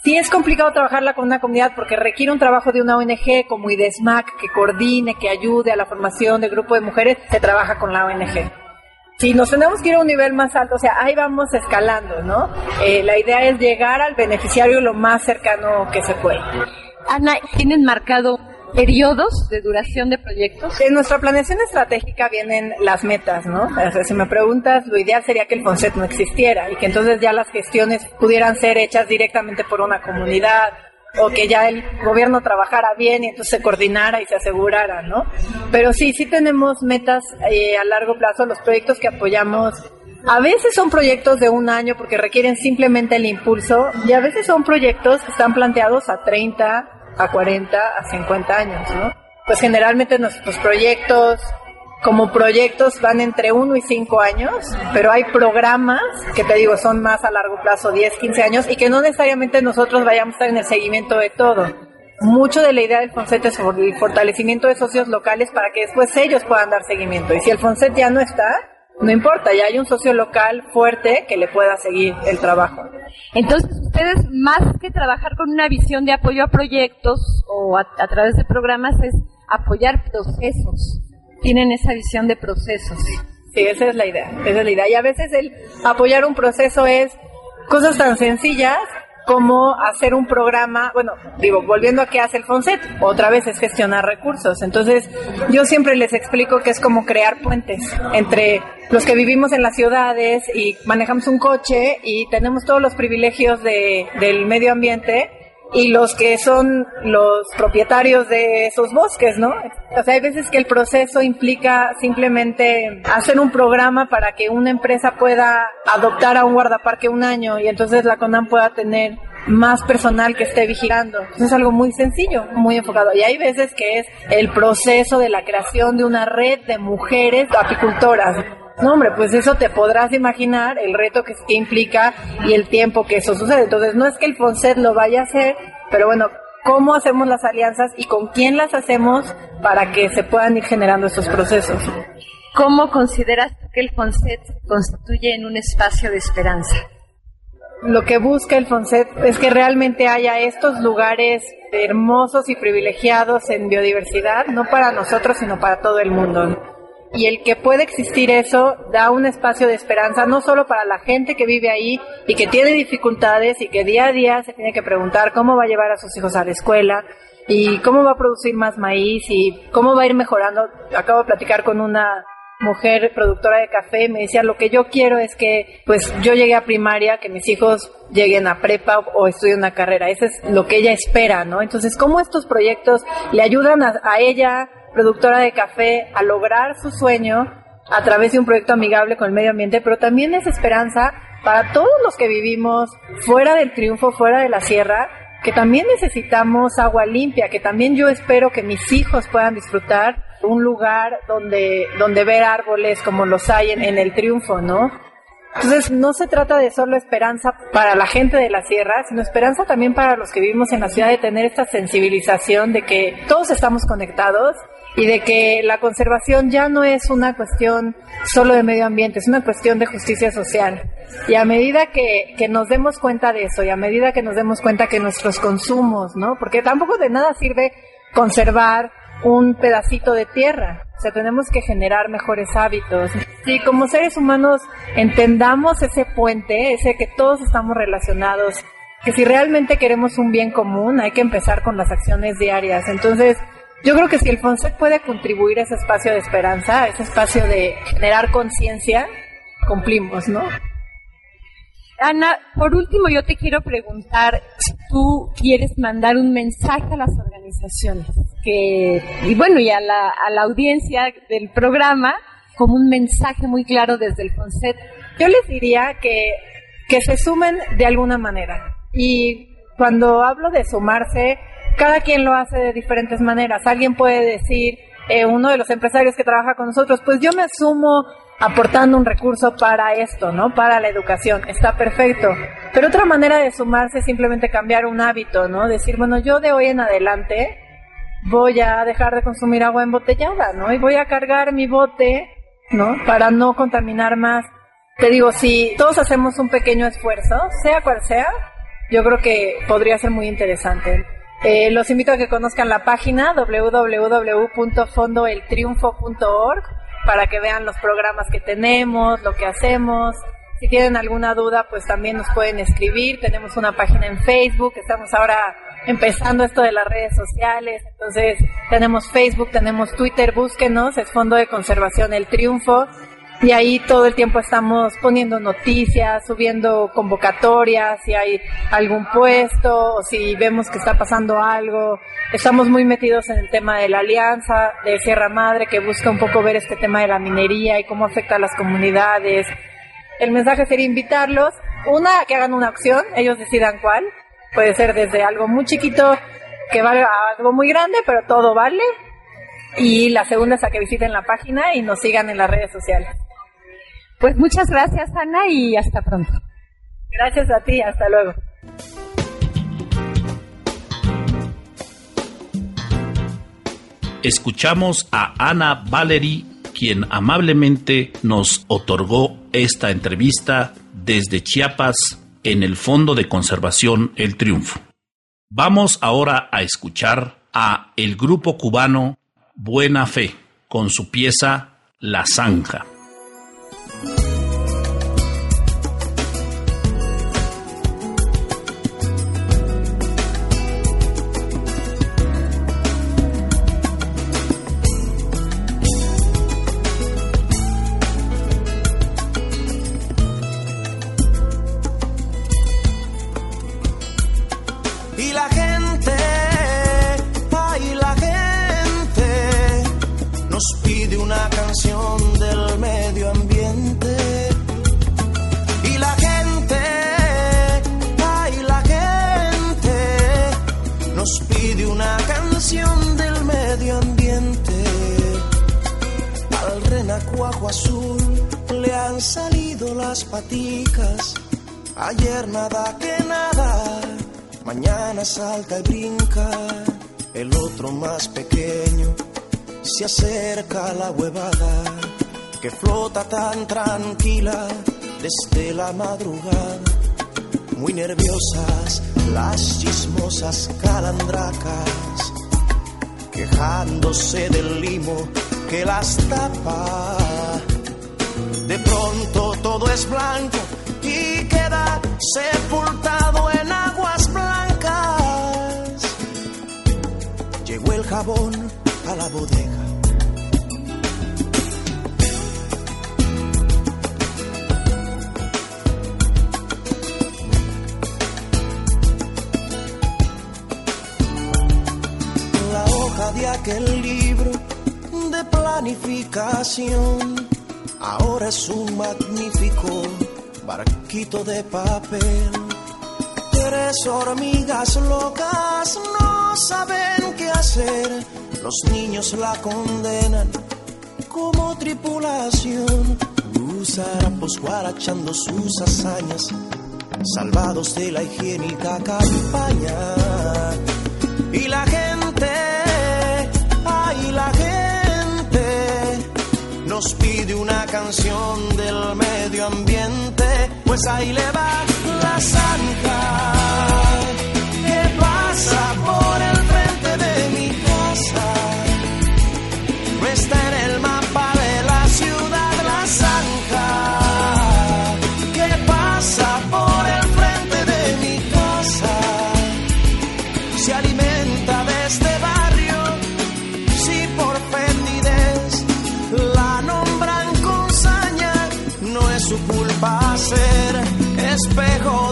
Si es complicado trabajarla con una comunidad porque requiere un trabajo de una ONG como IDESMAC que coordine, que ayude a la formación del grupo de mujeres, se trabaja con la ONG. Si nos tenemos que ir a un nivel más alto, o sea, ahí vamos escalando, ¿no? Eh, la idea es llegar al beneficiario lo más cercano que se puede. Ana, ¿tienen marcado periodos de duración de proyectos? En nuestra planeación estratégica vienen las metas, ¿no? O sea, si me preguntas, lo ideal sería que el FONSET no existiera y que entonces ya las gestiones pudieran ser hechas directamente por una comunidad o que ya el gobierno trabajara bien y entonces se coordinara y se asegurara, ¿no? Pero sí, sí tenemos metas eh, a largo plazo. Los proyectos que apoyamos a veces son proyectos de un año porque requieren simplemente el impulso y a veces son proyectos que están planteados a 30, a 40, a 50 años, ¿no? Pues generalmente nuestros proyectos como proyectos van entre 1 y 5 años, pero hay programas que te digo son más a largo plazo, 10, 15 años, y que no necesariamente nosotros vayamos a estar en el seguimiento de todo. Mucho de la idea del FONSET es el fortalecimiento de socios locales para que después ellos puedan dar seguimiento. Y si el FONSET ya no está, no importa, ya hay un socio local fuerte que le pueda seguir el trabajo. Entonces, ustedes más que trabajar con una visión de apoyo a proyectos o a, través de programas es apoyar procesos. Tienen esa visión de procesos. Sí, esa es la idea, esa es la idea. Y a veces el apoyar un proceso es cosas tan sencillas como hacer un programa, bueno, digo, volviendo a qué hace el FONSET, otra vez es gestionar recursos. Entonces, yo siempre les explico que es como crear puentes entre los que vivimos en las ciudades y manejamos un coche y tenemos todos los privilegios de, del medio ambiente y los que son los propietarios de esos bosques, ¿no? O sea, hay veces que el proceso implica simplemente hacer un programa para que una empresa pueda adoptar a un guardaparque un año y entonces la CONAM pueda tener más personal que esté vigilando. es algo muy sencillo, muy enfocado. Y hay veces que es el proceso de la creación de una red de mujeres apicultoras. No, hombre, pues eso te podrás imaginar el reto que, implica y el tiempo que eso sucede. Entonces, no es que el FONSET lo vaya a hacer, pero bueno, ¿cómo hacemos las alianzas y con quién las hacemos para que se puedan ir generando estos procesos? ¿Cómo consideras que el FONSET constituye en un espacio de esperanza? Lo que busca el FONSET es que realmente haya estos lugares hermosos y privilegiados en biodiversidad, no para nosotros, sino para todo el mundo y el que puede existir eso da un espacio de esperanza no solo para la gente que vive ahí y que tiene dificultades y que día a día se tiene que preguntar cómo va a llevar a sus hijos a la escuela y cómo va a producir más maíz y cómo va a ir mejorando. Acabo de platicar con una mujer productora de café, me decía, lo que yo quiero es que pues yo llegue a primaria, que mis hijos lleguen a prepa o estudien una carrera. Eso es lo que ella espera, ¿no? Entonces, ¿cómo estos proyectos le ayudan a, a ella productora de café a lograr su sueño a través de un proyecto amigable con el medio ambiente, pero también es esperanza para todos los que vivimos fuera del triunfo, fuera de la sierra, que también necesitamos agua limpia, que también yo espero que mis hijos puedan disfrutar un lugar donde, donde ver árboles como los hay en, en el triunfo, ¿no? Entonces, no se trata de solo esperanza para la gente de la sierra, sino esperanza también para los que vivimos en la ciudad de tener esta sensibilización de que todos estamos conectados y de que la conservación ya no es una cuestión solo de medio ambiente, es una cuestión de justicia social. Y a medida que, que, nos demos cuenta de eso y a medida que nos demos cuenta que nuestros consumos, ¿no? Porque tampoco de nada sirve conservar un pedacito de tierra, o sea, tenemos que generar mejores hábitos. Si como seres humanos entendamos ese puente, ese que todos estamos relacionados, que si realmente queremos un bien común, hay que empezar con las acciones diarias. Entonces, yo creo que si el FONSEC puede contribuir a ese espacio de esperanza, a ese espacio de generar conciencia, cumplimos, ¿no? Ana, por último yo te quiero preguntar si tú quieres mandar un mensaje a las organizaciones que, y bueno, y a la, a la audiencia del programa, como un mensaje muy claro desde el FONSET. Yo les diría que, que se sumen de alguna manera. Y cuando hablo de sumarse, cada quien lo hace de diferentes maneras. Alguien puede decir, eh, uno de los empresarios que trabaja con nosotros, pues yo me asumo aportando un recurso para esto, ¿no? Para la educación. Está perfecto. Pero otra manera de sumarse es simplemente cambiar un hábito, ¿no? Decir, bueno, yo de hoy en adelante voy a dejar de consumir agua embotellada, ¿no? Y voy a cargar mi bote, ¿no? Para no contaminar más. Te digo, si todos hacemos un pequeño esfuerzo, sea cual sea, yo creo que podría ser muy interesante. Eh, los invito a que conozcan la página www.fondoeltriunfo.org para que vean los programas que tenemos, lo que hacemos. Si tienen alguna duda, pues también nos pueden escribir. Tenemos una página en Facebook, estamos ahora empezando esto de las redes sociales. Entonces, tenemos Facebook, tenemos Twitter, búsquenos, es Fondo de Conservación El Triunfo y ahí todo el tiempo estamos poniendo noticias, subiendo convocatorias, si hay algún puesto o si vemos que está pasando algo. Estamos muy metidos en el tema de la alianza de Sierra Madre que busca un poco ver este tema de la minería y cómo afecta a las comunidades. El mensaje sería invitarlos, una, que hagan una acción, ellos decidan cuál. Puede ser desde algo muy chiquito que valga algo muy grande, pero todo vale. Y la segunda es a que visiten la página y nos sigan en las redes sociales. Pues muchas gracias, Ana, y hasta pronto. Gracias a ti, hasta luego. Escuchamos a Ana Valery, quien amablemente nos otorgó esta entrevista desde Chiapas en el Fondo de Conservación El Triunfo. Vamos ahora a escuchar a el grupo cubano Buena Fe con su pieza La Zanja. Tranquila desde la madrugada. Muy nerviosas las chismosas calandracas, quejándose del limo que las tapa. De pronto todo es blanco y queda sepultado en aguas blancas. Llegó el jabón a la bodega. Aquel libro de planificación ahora es un magnífico barquito de papel. Tres hormigas locas no saben qué hacer, los niños la condenan como tripulación. Los harapos guarachando sus hazañas, salvados de la higiénica campaña. Y la gente, pide una canción del medio ambiente, pues ahí le va la zanja ser espejo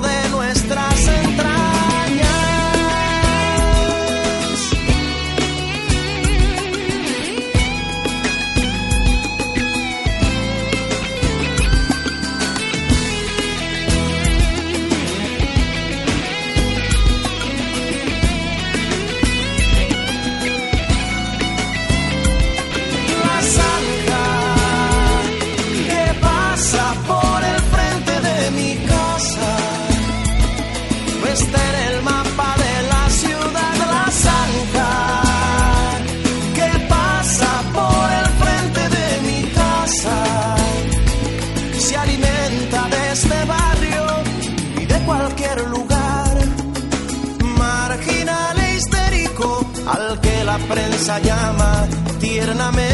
prensa llama tiernamente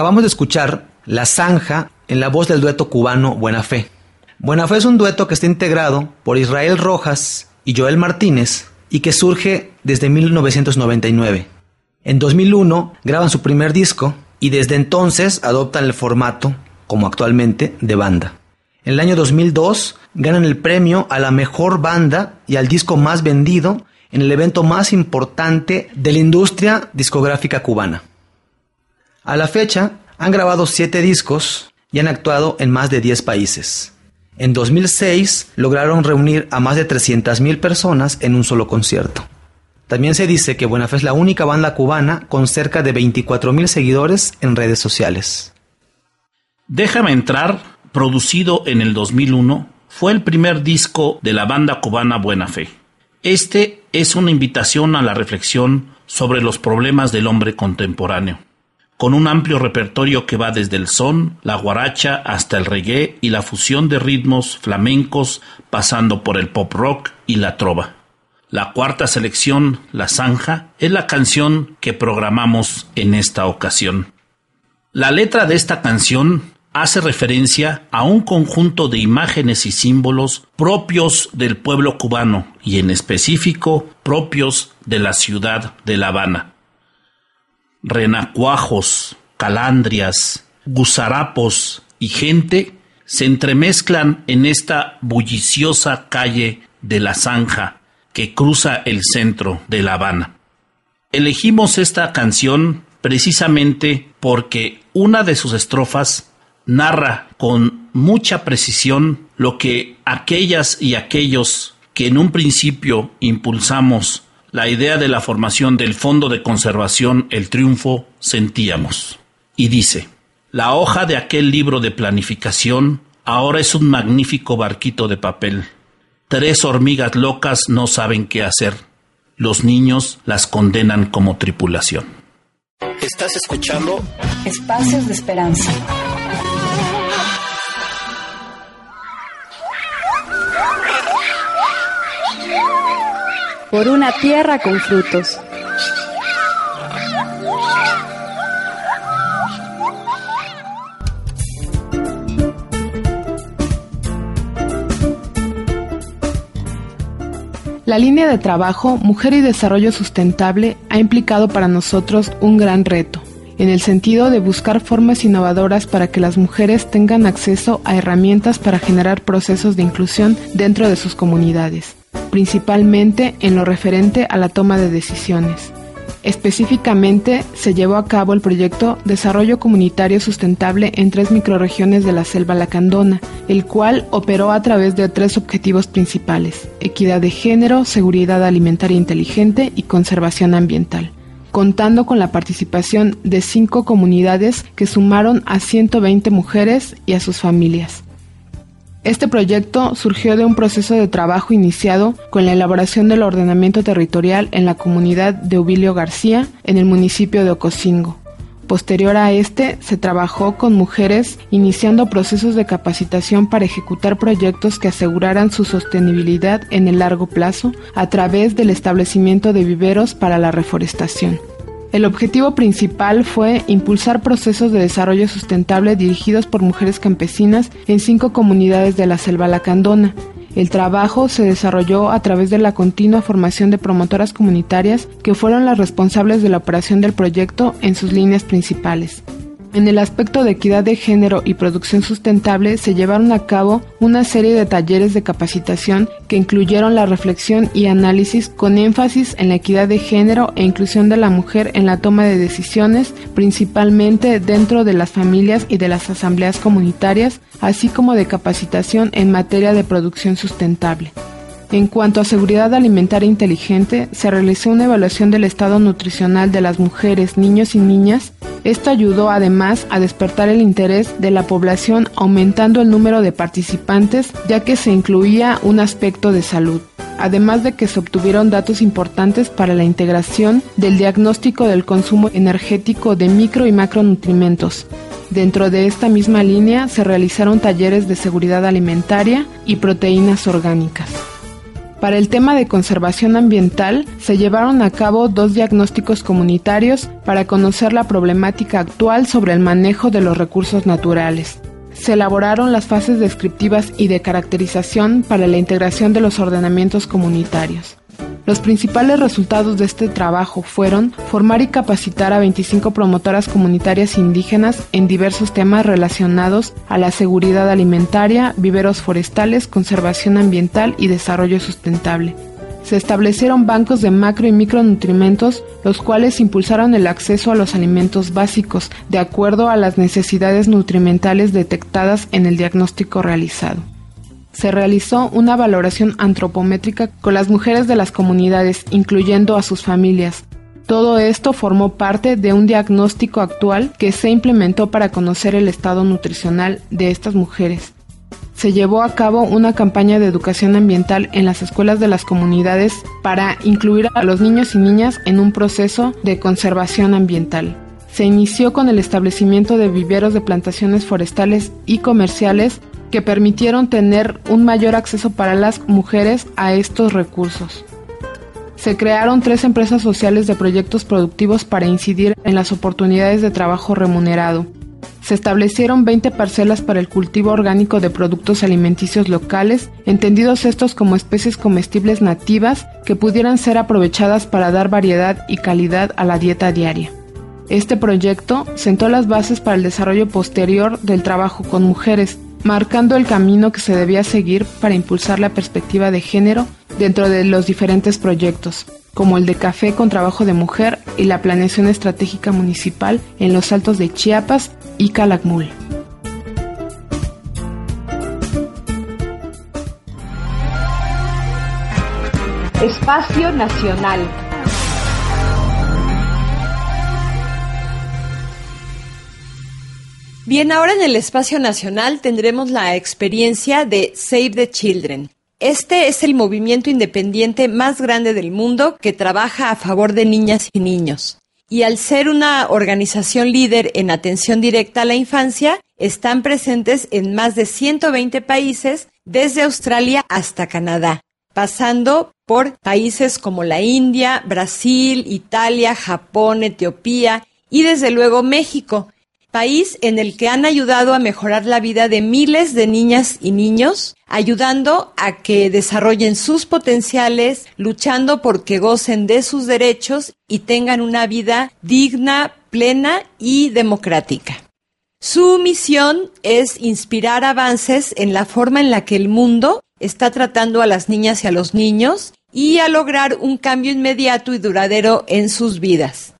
Acabamos de escuchar La Zanja en la voz del dueto cubano Buena Fe. Buena Fe es un dueto que está integrado por Israel Rojas y Joel Martínez y que surge desde 1999. En 2001 graban su primer disco y desde entonces adoptan el formato, como actualmente, de banda. En el año 2002 ganan el premio a la mejor banda y al disco más vendido en el evento más importante de la industria discográfica cubana. A la fecha, han grabado 7 discos y han actuado en más de 10 países. En 2006 lograron reunir a más de 300.000 personas en un solo concierto. También se dice que Buena Fe es la única banda cubana con cerca de 24.000 seguidores en redes sociales. Déjame entrar, producido en el 2001, fue el primer disco de la banda cubana Buena Fe. Este es una invitación a la reflexión sobre los problemas del hombre contemporáneo con un amplio repertorio que va desde el son, la guaracha hasta el reggae y la fusión de ritmos flamencos pasando por el pop rock y la trova. La cuarta selección, La Zanja, es la canción que programamos en esta ocasión. La letra de esta canción hace referencia a un conjunto de imágenes y símbolos propios del pueblo cubano y en específico propios de la ciudad de La Habana. Renacuajos, calandrias, gusarapos y gente se entremezclan en esta bulliciosa calle de la Zanja que cruza el centro de La Habana. Elegimos esta canción precisamente porque una de sus estrofas narra con mucha precisión lo que aquellas y aquellos que en un principio impulsamos la idea de la formación del Fondo de Conservación El Triunfo sentíamos. Y dice, la hoja de aquel libro de planificación ahora es un magnífico barquito de papel. Tres hormigas locas no saben qué hacer. Los niños las condenan como tripulación. Estás escuchando Espacios de Esperanza. Por una tierra con frutos. La línea de trabajo Mujer y Desarrollo Sustentable ha implicado para nosotros un gran reto, en el sentido de buscar formas innovadoras para que las mujeres tengan acceso a herramientas para generar procesos de inclusión dentro de sus comunidades, principalmente en lo referente a la toma de decisiones. Específicamente, se llevó a cabo el proyecto Desarrollo Comunitario Sustentable en tres microrregiones de la Selva Lacandona, el cual operó a través de tres objetivos principales, equidad de género, seguridad alimentaria inteligente y conservación ambiental contando con la participación de cinco comunidades que sumaron a 120 mujeres y a sus familias. Este proyecto surgió de un proceso de trabajo iniciado con la elaboración del ordenamiento territorial en la comunidad de Ubilio García, en el municipio de Ocosingo. Posterior a este, se trabajó con mujeres iniciando procesos de capacitación para ejecutar proyectos que aseguraran su sostenibilidad en el largo plazo a través del establecimiento de viveros para la reforestación. El objetivo principal fue impulsar procesos de desarrollo sustentable dirigidos por mujeres campesinas en cinco comunidades de la selva lacandona. El trabajo se desarrolló a través de la continua formación de promotoras comunitarias que fueron las responsables de la operación del proyecto en sus líneas principales. En el aspecto de equidad de género y producción sustentable se llevaron a cabo una serie de talleres de capacitación que incluyeron la reflexión y análisis con énfasis en la equidad de género e inclusión de la mujer en la toma de decisiones, principalmente dentro de las familias y de las asambleas comunitarias, así como de capacitación en materia de producción sustentable. En cuanto a seguridad alimentaria inteligente, se realizó una evaluación del estado nutricional de las mujeres, niños y niñas. Esto ayudó además a despertar el interés de la población aumentando el número de participantes ya que se incluía un aspecto de salud además de que se obtuvieron datos importantes para la integración del diagnóstico del consumo energético de micro y macronutrimentos. Dentro de esta misma línea se realizaron talleres de seguridad alimentaria y proteínas orgánicas. Para el tema de conservación ambiental, se llevaron a cabo dos diagnósticos comunitarios para conocer la problemática actual sobre el manejo de los recursos naturales. Se elaboraron las fases descriptivas y de caracterización para la integración de los ordenamientos comunitarios. Los principales resultados de este trabajo fueron formar y capacitar a 25 promotoras comunitarias indígenas en diversos temas relacionados a la seguridad alimentaria, viveros forestales, conservación ambiental y desarrollo sustentable. Se establecieron bancos de macro y micronutrimentos, los cuales impulsaron el acceso a los alimentos básicos, de acuerdo a las necesidades nutrimentales detectadas en el diagnóstico realizado se realizó una valoración antropométrica con las mujeres de las comunidades, incluyendo a sus familias. Todo esto formó parte de un diagnóstico actual que se implementó para conocer el estado nutricional de estas mujeres. Se llevó a cabo una campaña de educación ambiental en las escuelas de las comunidades para incluir a los niños y niñas en un proceso de conservación ambiental. Se inició con el establecimiento de viveros de plantaciones forestales y comerciales que permitieron tener un mayor acceso para las mujeres a estos recursos. Se crearon tres empresas sociales de proyectos productivos para incidir en las oportunidades de trabajo remunerado. se establecieron 20 parcelas para el cultivo orgánico de productos alimenticios locales, entendidos estos como especies comestibles nativas que pudieran ser aprovechadas para dar variedad y calidad a la dieta diaria. Este proyecto sentó las bases para el desarrollo posterior del trabajo con mujeres, marcando el camino que se debía seguir para impulsar la perspectiva de género dentro de los diferentes proyectos, como el de Café con Trabajo de Mujer y la Planeación Estratégica Municipal en los Altos de Chiapas y Calakmul. Espacio Nacional. Bien, ahora en el espacio nacional tendremos la experiencia de Save the Children. Este es el movimiento independiente más grande del mundo que trabaja a favor de niñas y niños. Y al ser una organización líder en atención directa a la infancia, están presentes en más de 120 países, desde Australia hasta Canadá, pasando por países como la India, Brasil, Italia, Japón, Etiopía y desde luego México, país en el que han ayudado a mejorar la vida de miles de niñas y niños, ayudando a que desarrollen sus potenciales, luchando por que gocen de sus derechos y tengan una vida digna, plena y democrática. Su misión es inspirar avances en la forma en la que el mundo está tratando a las niñas y a los niños y a lograr un cambio inmediato y duradero en sus vidas.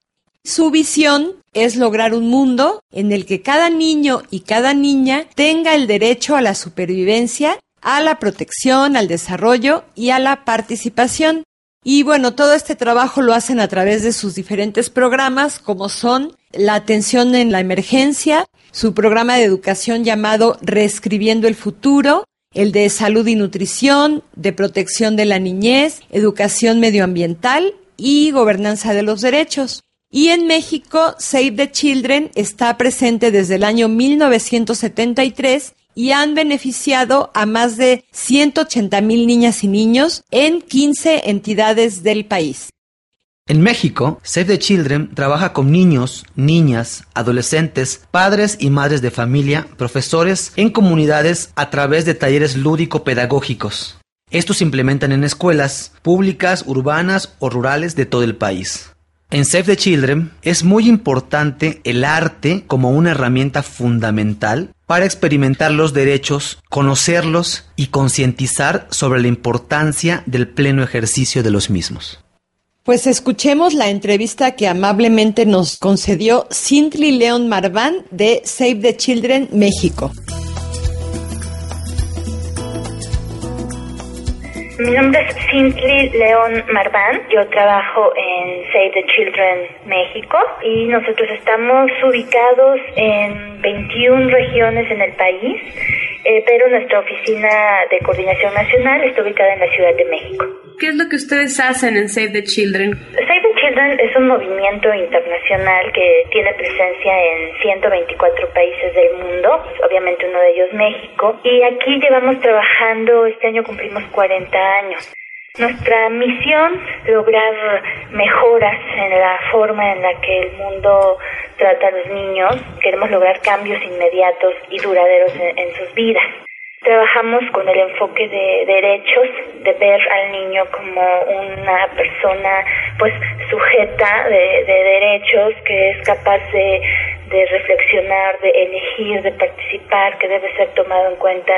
Su visión es lograr un mundo en el que cada niño y cada niña tenga el derecho a la supervivencia, a la protección, al desarrollo y a la participación. Y bueno, todo este trabajo lo hacen a través de sus diferentes programas, como son la atención en la emergencia, su programa de educación llamado Reescribiendo el Futuro, el de salud y nutrición, de protección de la niñez, educación medioambiental y gobernanza de los derechos. Y en México, Save the Children está presente desde el año 1973 y han beneficiado a más de 180 mil niñas y niños en 15 entidades del país. En México, Save the Children trabaja con niños, niñas, adolescentes, padres y madres de familia, profesores en comunidades a través de talleres lúdico-pedagógicos. Estos se implementan en escuelas públicas, urbanas o rurales de todo el país. En Save the Children es muy importante el arte como una herramienta fundamental para experimentar los derechos, conocerlos y concientizar sobre la importancia del pleno ejercicio de los mismos. Pues escuchemos la entrevista que amablemente nos concedió Cintly León Marván de Save the Children México. Mi nombre es Cintly León Marván, yo trabajo en Save the Children México y nosotros estamos ubicados en 21 regiones en el país, eh, pero nuestra oficina de coordinación nacional está ubicada en la Ciudad de México. ¿Qué es lo que ustedes hacen en Save the Children? Save the Children es un movimiento internacional que tiene presencia en 124 países del mundo, obviamente uno de ellos México, y aquí llevamos trabajando, este año cumplimos 40 años. Nuestra misión, lograr mejoras en la forma en la que el mundo trata a los niños. Queremos lograr cambios inmediatos y duraderos en sus vidas. Trabajamos con el enfoque de derechos, de ver al niño como una persona pues sujeta de, derechos, que es capaz de, de reflexionar, de elegir, de participar, que debe ser tomado en cuenta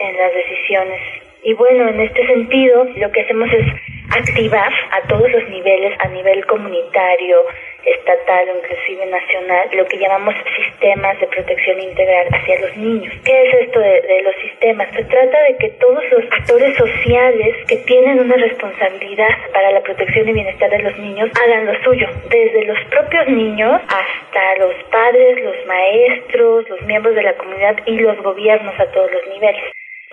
en las decisiones. Y bueno, en este sentido, lo que hacemos es activar a todos los niveles, a nivel comunitario, estatal o inclusive nacional, lo que llamamos sistemas de protección integral hacia los niños. ¿Qué es esto de, los sistemas? Se trata de que todos los actores sociales que tienen una responsabilidad para la protección y bienestar de los niños hagan lo suyo, desde los propios niños hasta los padres, los maestros, los miembros de la comunidad y los gobiernos a todos los niveles.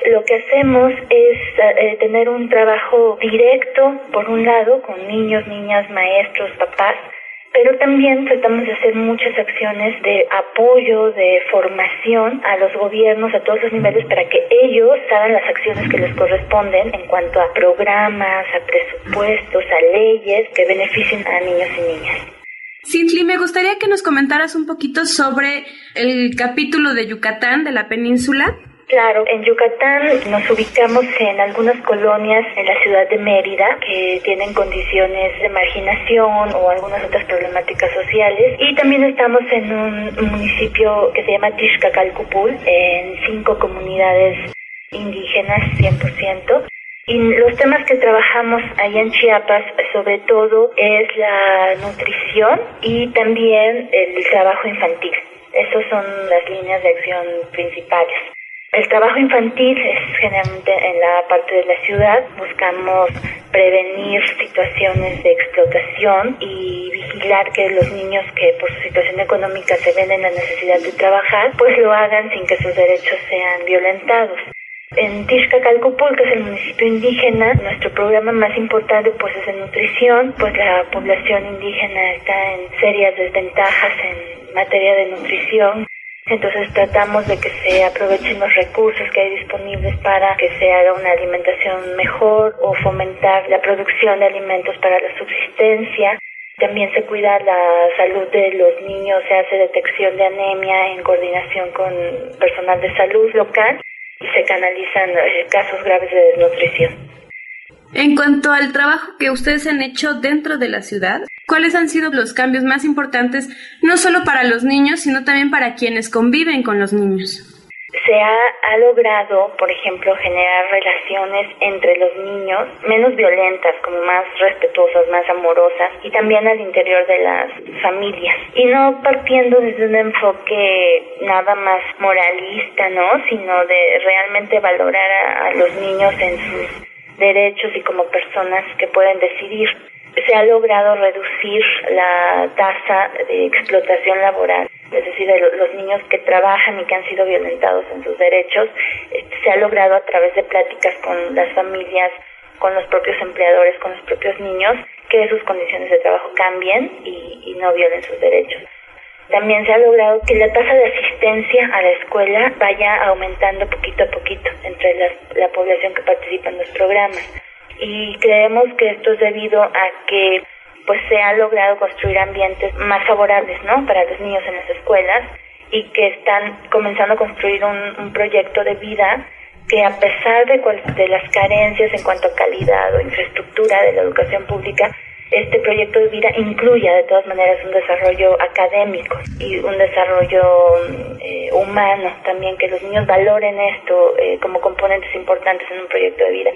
Lo que hacemos es eh, tener un trabajo directo, por un lado, con niños, niñas, maestros, papás, pero también tratamos de hacer muchas acciones de apoyo, de formación a los gobiernos a todos los niveles para que ellos hagan las acciones que les corresponden en cuanto a programas, a presupuestos, a leyes que beneficien a niños y niñas. Cintli, me gustaría que nos comentaras un poquito sobre el capítulo de Yucatán de la península. Claro, en Yucatán nos ubicamos en algunas colonias en la ciudad de Mérida que tienen condiciones de marginación o algunas otras problemáticas sociales y también estamos en un municipio que se llama Tishkacalcupul en cinco comunidades indígenas 100%. Y los temas que trabajamos allá en Chiapas, sobre todo, es la nutrición y también el trabajo infantil. Esas son las líneas de acción principales. El trabajo infantil es generalmente en la parte de la ciudad. Buscamos prevenir situaciones de explotación y vigilar que los niños que por su situación económica se ven en la necesidad de trabajar, pues lo hagan sin que sus derechos sean violentados. En Tishkacalcupul, que es el municipio indígena, nuestro programa más importante pues es de nutrición, pues la población indígena está en serias desventajas en materia de nutrición. Entonces tratamos de que se aprovechen los recursos que hay disponibles para que se haga una alimentación mejor o fomentar la producción de alimentos para la subsistencia. También se cuida la salud de los niños, se hace detección de anemia en coordinación con personal de salud local y se canalizan eh, casos graves de desnutrición. En cuanto al trabajo que ustedes han hecho dentro de la ciudad, ¿cuáles han sido los cambios más importantes, no solo para los niños, sino también para quienes conviven con los niños? se ha, logrado, por ejemplo, generar relaciones entre los niños menos violentas, como más respetuosas, más amorosas, y también al interior de las familias. Y no partiendo desde un enfoque nada más moralista, ¿no? Sino de realmente valorar a los niños en sus derechos y como personas que pueden decidir se ha logrado reducir la tasa de explotación laboral, es decir, de los niños que trabajan y que han sido violentados en sus derechos, este, se ha logrado a través de pláticas con las familias, con los propios empleadores, con los propios niños, que sus condiciones de trabajo cambien y, no violen sus derechos. También se ha logrado que la tasa de asistencia a la escuela vaya aumentando poquito a poquito entre la población que participa en los programas y creemos que esto es debido a que pues se ha logrado construir ambientes más favorables ¿no? para los niños en las escuelas y que están comenzando a construir un, proyecto de vida que a pesar de, de las carencias en cuanto a calidad o infraestructura de la educación pública, este proyecto de vida incluya de todas maneras un desarrollo académico y un desarrollo eh, humano también, que los niños valoren esto eh, como componentes importantes en un proyecto de vida.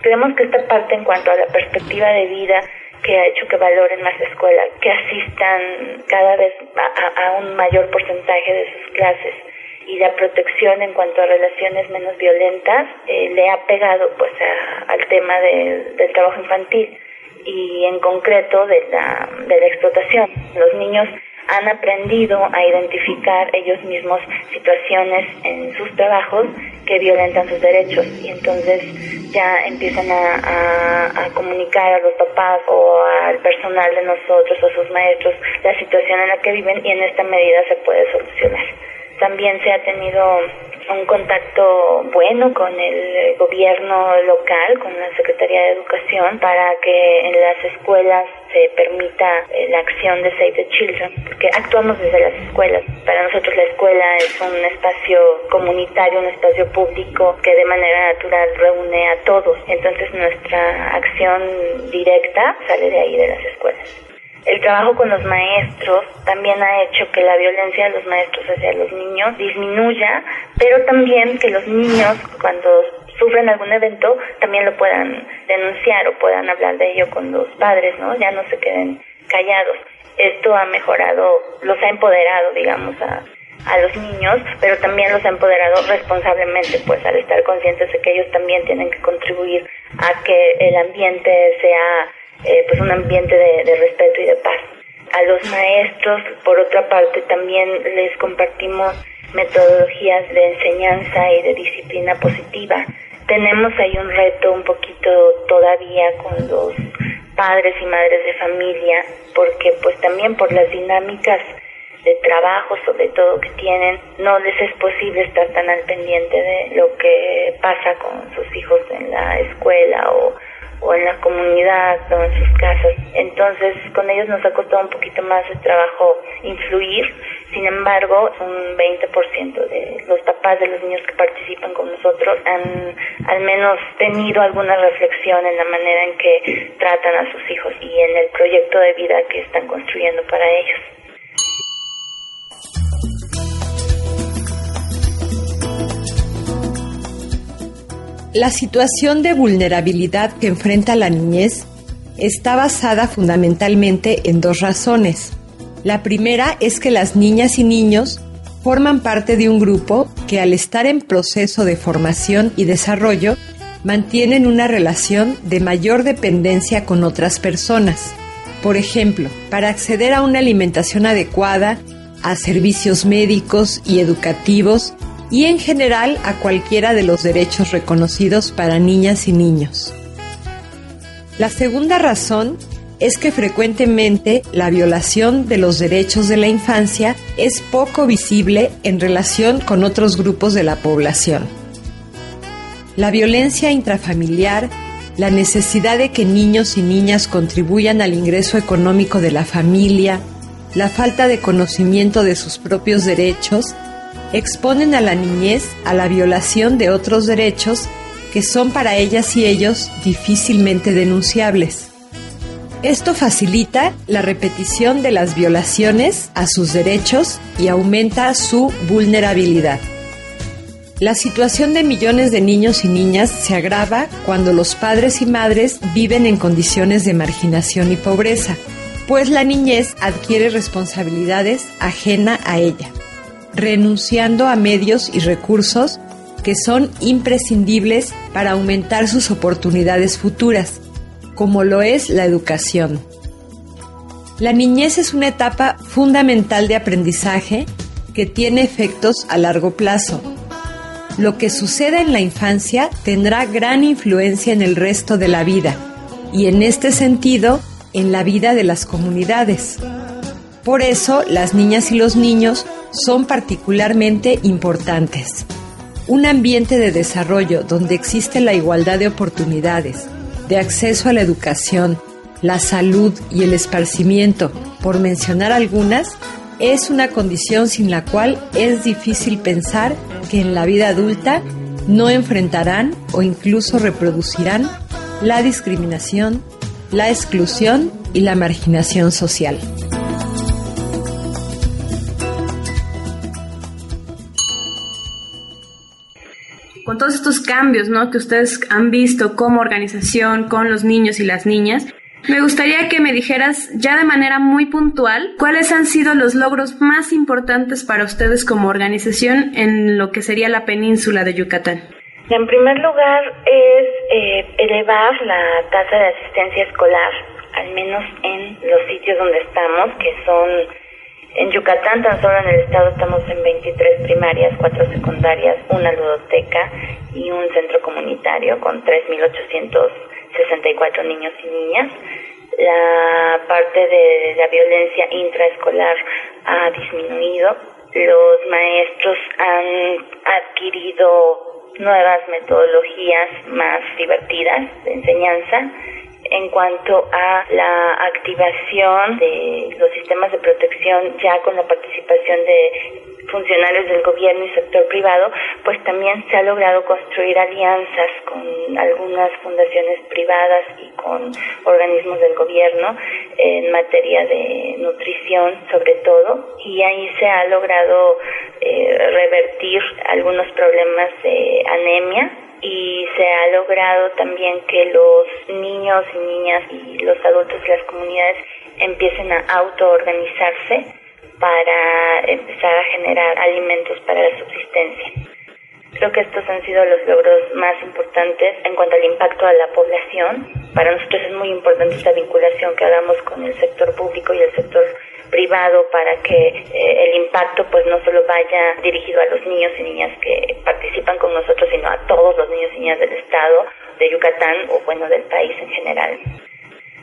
Creemos que esta parte en cuanto a la perspectiva de vida que ha hecho que valoren más la escuela, que asistan cada vez a, un mayor porcentaje de sus clases y la protección en cuanto a relaciones menos violentas eh, le ha pegado pues al tema del trabajo infantil y en concreto de la, de la explotación. Los niños han aprendido a identificar ellos mismos situaciones en sus trabajos que violentan sus derechos y entonces ya empiezan a, comunicar a los papás o al personal de nosotros o a sus maestros la situación en la que viven y en esta medida se puede solucionar. También se ha tenido un contacto bueno con el gobierno local, con la Secretaría de Educación, para que en las escuelas se permita eh, la acción de Save the Children, porque actuamos desde las escuelas. Para nosotros la escuela es un espacio comunitario, un espacio público que de manera natural reúne a todos. Entonces nuestra acción directa sale de ahí, de las escuelas. El trabajo con los maestros también ha hecho que la violencia de los maestros hacia los niños disminuya, pero también que los niños cuando sufren algún evento también lo puedan denunciar o puedan hablar de ello con los padres, ¿no? Ya no se queden callados. Esto ha mejorado, los ha empoderado, digamos, a, a los niños, pero también los ha empoderado responsablemente, pues al estar conscientes de que ellos también tienen que contribuir a que el ambiente sea eh, pues un ambiente de, respeto y de paz. A los maestros, por otra parte, también les compartimos metodologías de enseñanza y de disciplina positiva. Tenemos ahí un reto un poquito todavía con los padres y madres de familia, porque pues también por las dinámicas de trabajo sobre todo que tienen, no les es posible estar tan al pendiente de lo que pasa con sus hijos en la escuela o o en la comunidad o en sus casas. Entonces con ellos nos ha costado un poquito más el trabajo influir. Sin embargo, un 20% de los papás de los niños que participan con nosotros han al menos tenido alguna reflexión en la manera en que tratan a sus hijos y en el proyecto de vida que están construyendo para ellos. La situación de vulnerabilidad que enfrenta la niñez está basada fundamentalmente en dos razones. La primera es que las niñas y niños forman parte de un grupo que al estar en proceso de formación y desarrollo mantienen una relación de mayor dependencia con otras personas. Por ejemplo, para acceder a una alimentación adecuada, a servicios médicos y educativos, y en general a cualquiera de los derechos reconocidos para niñas y niños. La segunda razón es que frecuentemente la violación de los derechos de la infancia es poco visible en relación con otros grupos de la población. La violencia intrafamiliar, la necesidad de que niños y niñas contribuyan al ingreso económico de la familia, la falta de conocimiento de sus propios derechos exponen a la niñez a la violación de otros derechos que son para ellas y ellos difícilmente denunciables. Esto facilita la repetición de las violaciones a sus derechos y aumenta su vulnerabilidad. La situación de millones de niños y niñas se agrava cuando los padres y madres viven en condiciones de marginación y pobreza, pues la niñez adquiere responsabilidades ajena a ella renunciando a medios y recursos que son imprescindibles para aumentar sus oportunidades futuras, como lo es la educación. La niñez es una etapa fundamental de aprendizaje que tiene efectos a largo plazo. Lo que suceda en la infancia tendrá gran influencia en el resto de la vida y en este sentido en la vida de las comunidades. Por eso las niñas y los niños son particularmente importantes. Un ambiente de desarrollo donde existe la igualdad de oportunidades, de acceso a la educación, la salud y el esparcimiento, por mencionar algunas, es una condición sin la cual es difícil pensar que en la vida adulta no enfrentarán o incluso reproducirán la discriminación, la exclusión y la marginación social. Con todos estos cambios ¿no? que ustedes han visto como organización con los niños y las niñas, me gustaría que me dijeras ya de manera muy puntual cuáles han sido los logros más importantes para ustedes como organización en lo que sería la península de Yucatán. En primer lugar es eh, elevar la tasa de asistencia escolar, al menos en los sitios donde estamos, que son en Yucatán, tan solo en el estado, estamos en 23 primarias, 4 secundarias, una ludoteca y un centro comunitario con 3.864 niños y niñas. La parte de la violencia intraescolar ha disminuido. Los maestros han adquirido nuevas metodologías más divertidas de enseñanza en cuanto a la activación de los sistemas de protección ya con la participación de funcionarios del gobierno y sector privado, pues también se ha logrado construir alianzas con algunas fundaciones privadas y con organismos del gobierno en materia de nutrición sobre todo y ahí se ha logrado eh, revertir algunos problemas de anemia y se ha logrado también que los niños y niñas y los adultos de las comunidades empiecen a autoorganizarse para empezar a generar alimentos para la subsistencia. Creo que estos han sido los logros más importantes en cuanto al impacto a la población. Para nosotros es muy importante esta vinculación que hagamos con el sector público y el sector privado para que eh, el impacto pues no solo vaya dirigido a los niños y niñas que participan con nosotros, sino a todos los niños y niñas del estado, de Yucatán o bueno del país en general.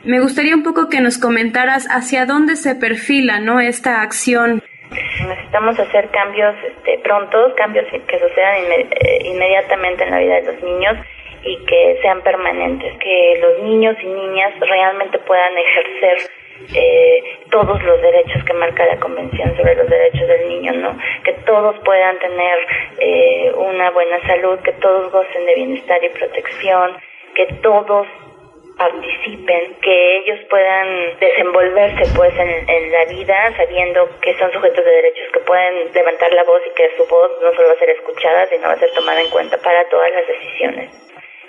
Me gustaría un poco que nos comentaras hacia dónde se perfila ¿no? esta acción. Necesitamos hacer cambios este, prontos, cambios que sucedan eh, inmediatamente en la vida de los niños y que sean permanentes, que los niños y niñas realmente puedan ejercer eh, todos los derechos que marca la Convención sobre los Derechos del Niño, ¿no? Que todos puedan tener eh, una buena salud, que todos gocen de bienestar y protección, que todos participen, que ellos puedan desenvolverse pues en, la vida sabiendo que son sujetos de derechos, que pueden levantar la voz y que su voz no solo va a ser escuchada, sino va a ser tomada en cuenta para todas las decisiones.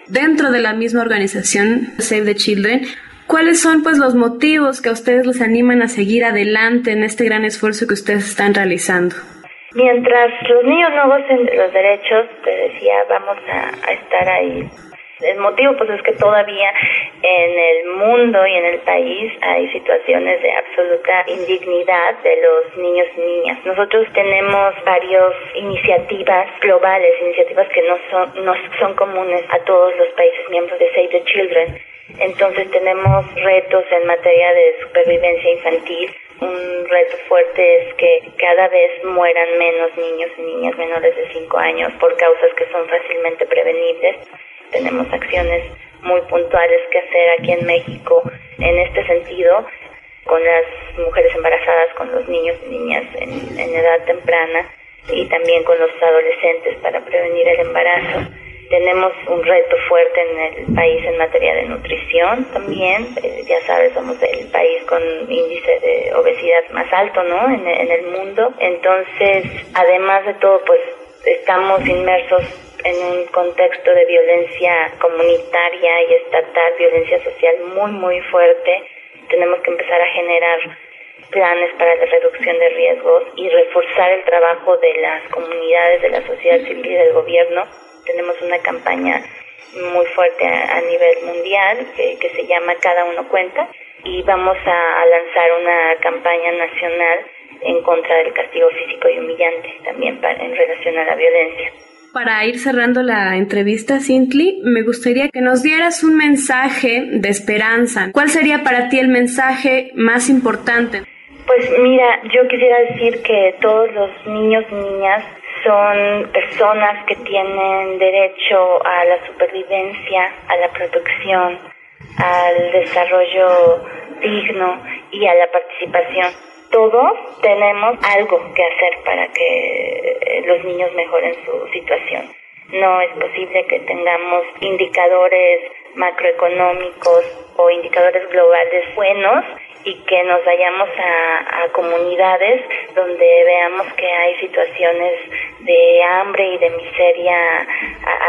Dentro de la misma organización Save the Children, ¿cuáles son pues los motivos que a ustedes los animan a seguir adelante en este gran esfuerzo que ustedes están realizando? Mientras los niños no gocen de los derechos, te decía, vamos a estar ahí el motivo pues es que todavía en el mundo y en el país hay situaciones de absoluta indignidad de los niños y niñas. Nosotros tenemos varias iniciativas globales, iniciativas que no son, no son comunes a todos los países miembros de Save the Children. Entonces tenemos retos en materia de supervivencia infantil. Un reto fuerte es que cada vez mueran menos niños y niñas menores de 5 años por causas que son fácilmente prevenibles tenemos acciones muy puntuales que hacer aquí en México en este sentido con las mujeres embarazadas, con los niños y niñas en, edad temprana y también con los adolescentes para prevenir el embarazo. Tenemos un reto fuerte en el país en materia de nutrición también. Eh, ya sabes, somos el país con índice de obesidad más alto, ¿no? En, en el mundo. Entonces, además de todo, pues estamos inmersos en un contexto de violencia comunitaria y estatal, violencia social muy, muy fuerte. Tenemos que empezar a generar planes para la reducción de riesgos y reforzar el trabajo de las comunidades, de la sociedad civil y del gobierno. Tenemos una campaña muy fuerte a, nivel mundial que, se llama Cada uno cuenta y vamos a lanzar una campaña nacional en contra del castigo físico y humillante también en relación a la violencia. Para ir cerrando la entrevista, Cintli, me gustaría que nos dieras un mensaje de esperanza. ¿Cuál sería para ti el mensaje más importante? Pues mira, yo quisiera decir que todos los niños y niñas son personas que tienen derecho a la supervivencia, a la protección, al desarrollo digno y a la participación todos tenemos algo que hacer para que eh, los niños mejoren su situación. No es posible que tengamos indicadores macroeconómicos o indicadores globales buenos y que nos vayamos a, comunidades donde veamos que hay situaciones de hambre y de miseria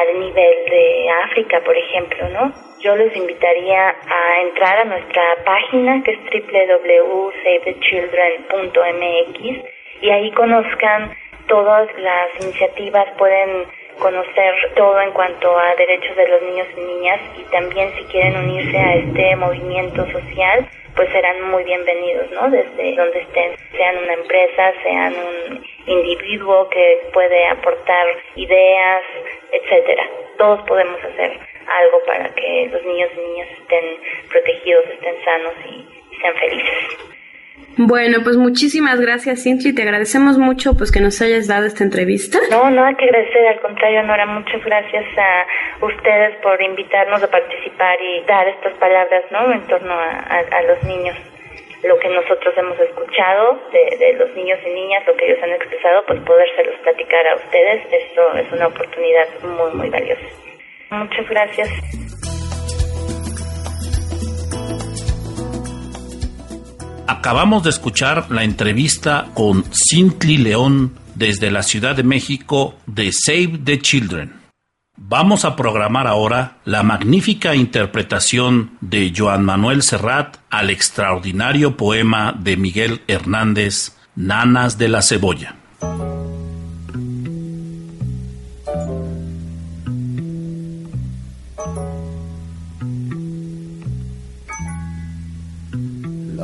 al nivel de África, por ejemplo, ¿no? yo les invitaría a entrar a nuestra página que es www.savethechildren.mx y ahí conozcan todas las iniciativas, pueden conocer todo en cuanto a derechos de los niños y niñas y también si quieren unirse a este movimiento social, pues serán muy bienvenidos, ¿no? Desde donde estén, sean una empresa, sean un individuo que puede aportar ideas, etcétera. Todos podemos hacer algo para que los niños y niñas estén protegidos, estén sanos y, sean felices. Bueno, pues muchísimas gracias, Cintli. Te agradecemos mucho pues que nos hayas dado esta entrevista. No, no hay que agradecer, al contrario, Nora, muchas gracias a ustedes por invitarnos a participar y dar estas palabras, ¿no? En torno a, los niños. Lo que nosotros hemos escuchado de, de, los niños y niñas, lo que ellos han expresado, pues podérselos platicar a ustedes, esto es una oportunidad muy, muy valiosa. Muchas gracias. Acabamos de escuchar la entrevista con Cintli León desde la Ciudad de México de Save the Children. Vamos a programar ahora la magnífica interpretación de Joan Manuel Serrat al extraordinario poema de Miguel Hernández, Nanas de la Cebolla.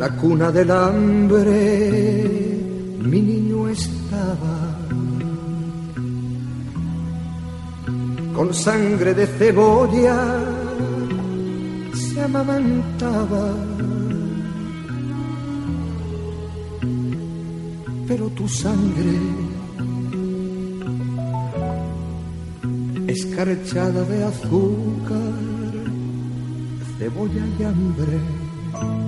La cuna del hambre mi niño estaba con sangre de cebolla se amamantaba pero tu sangre escarchada de azúcar, cebolla y hambre.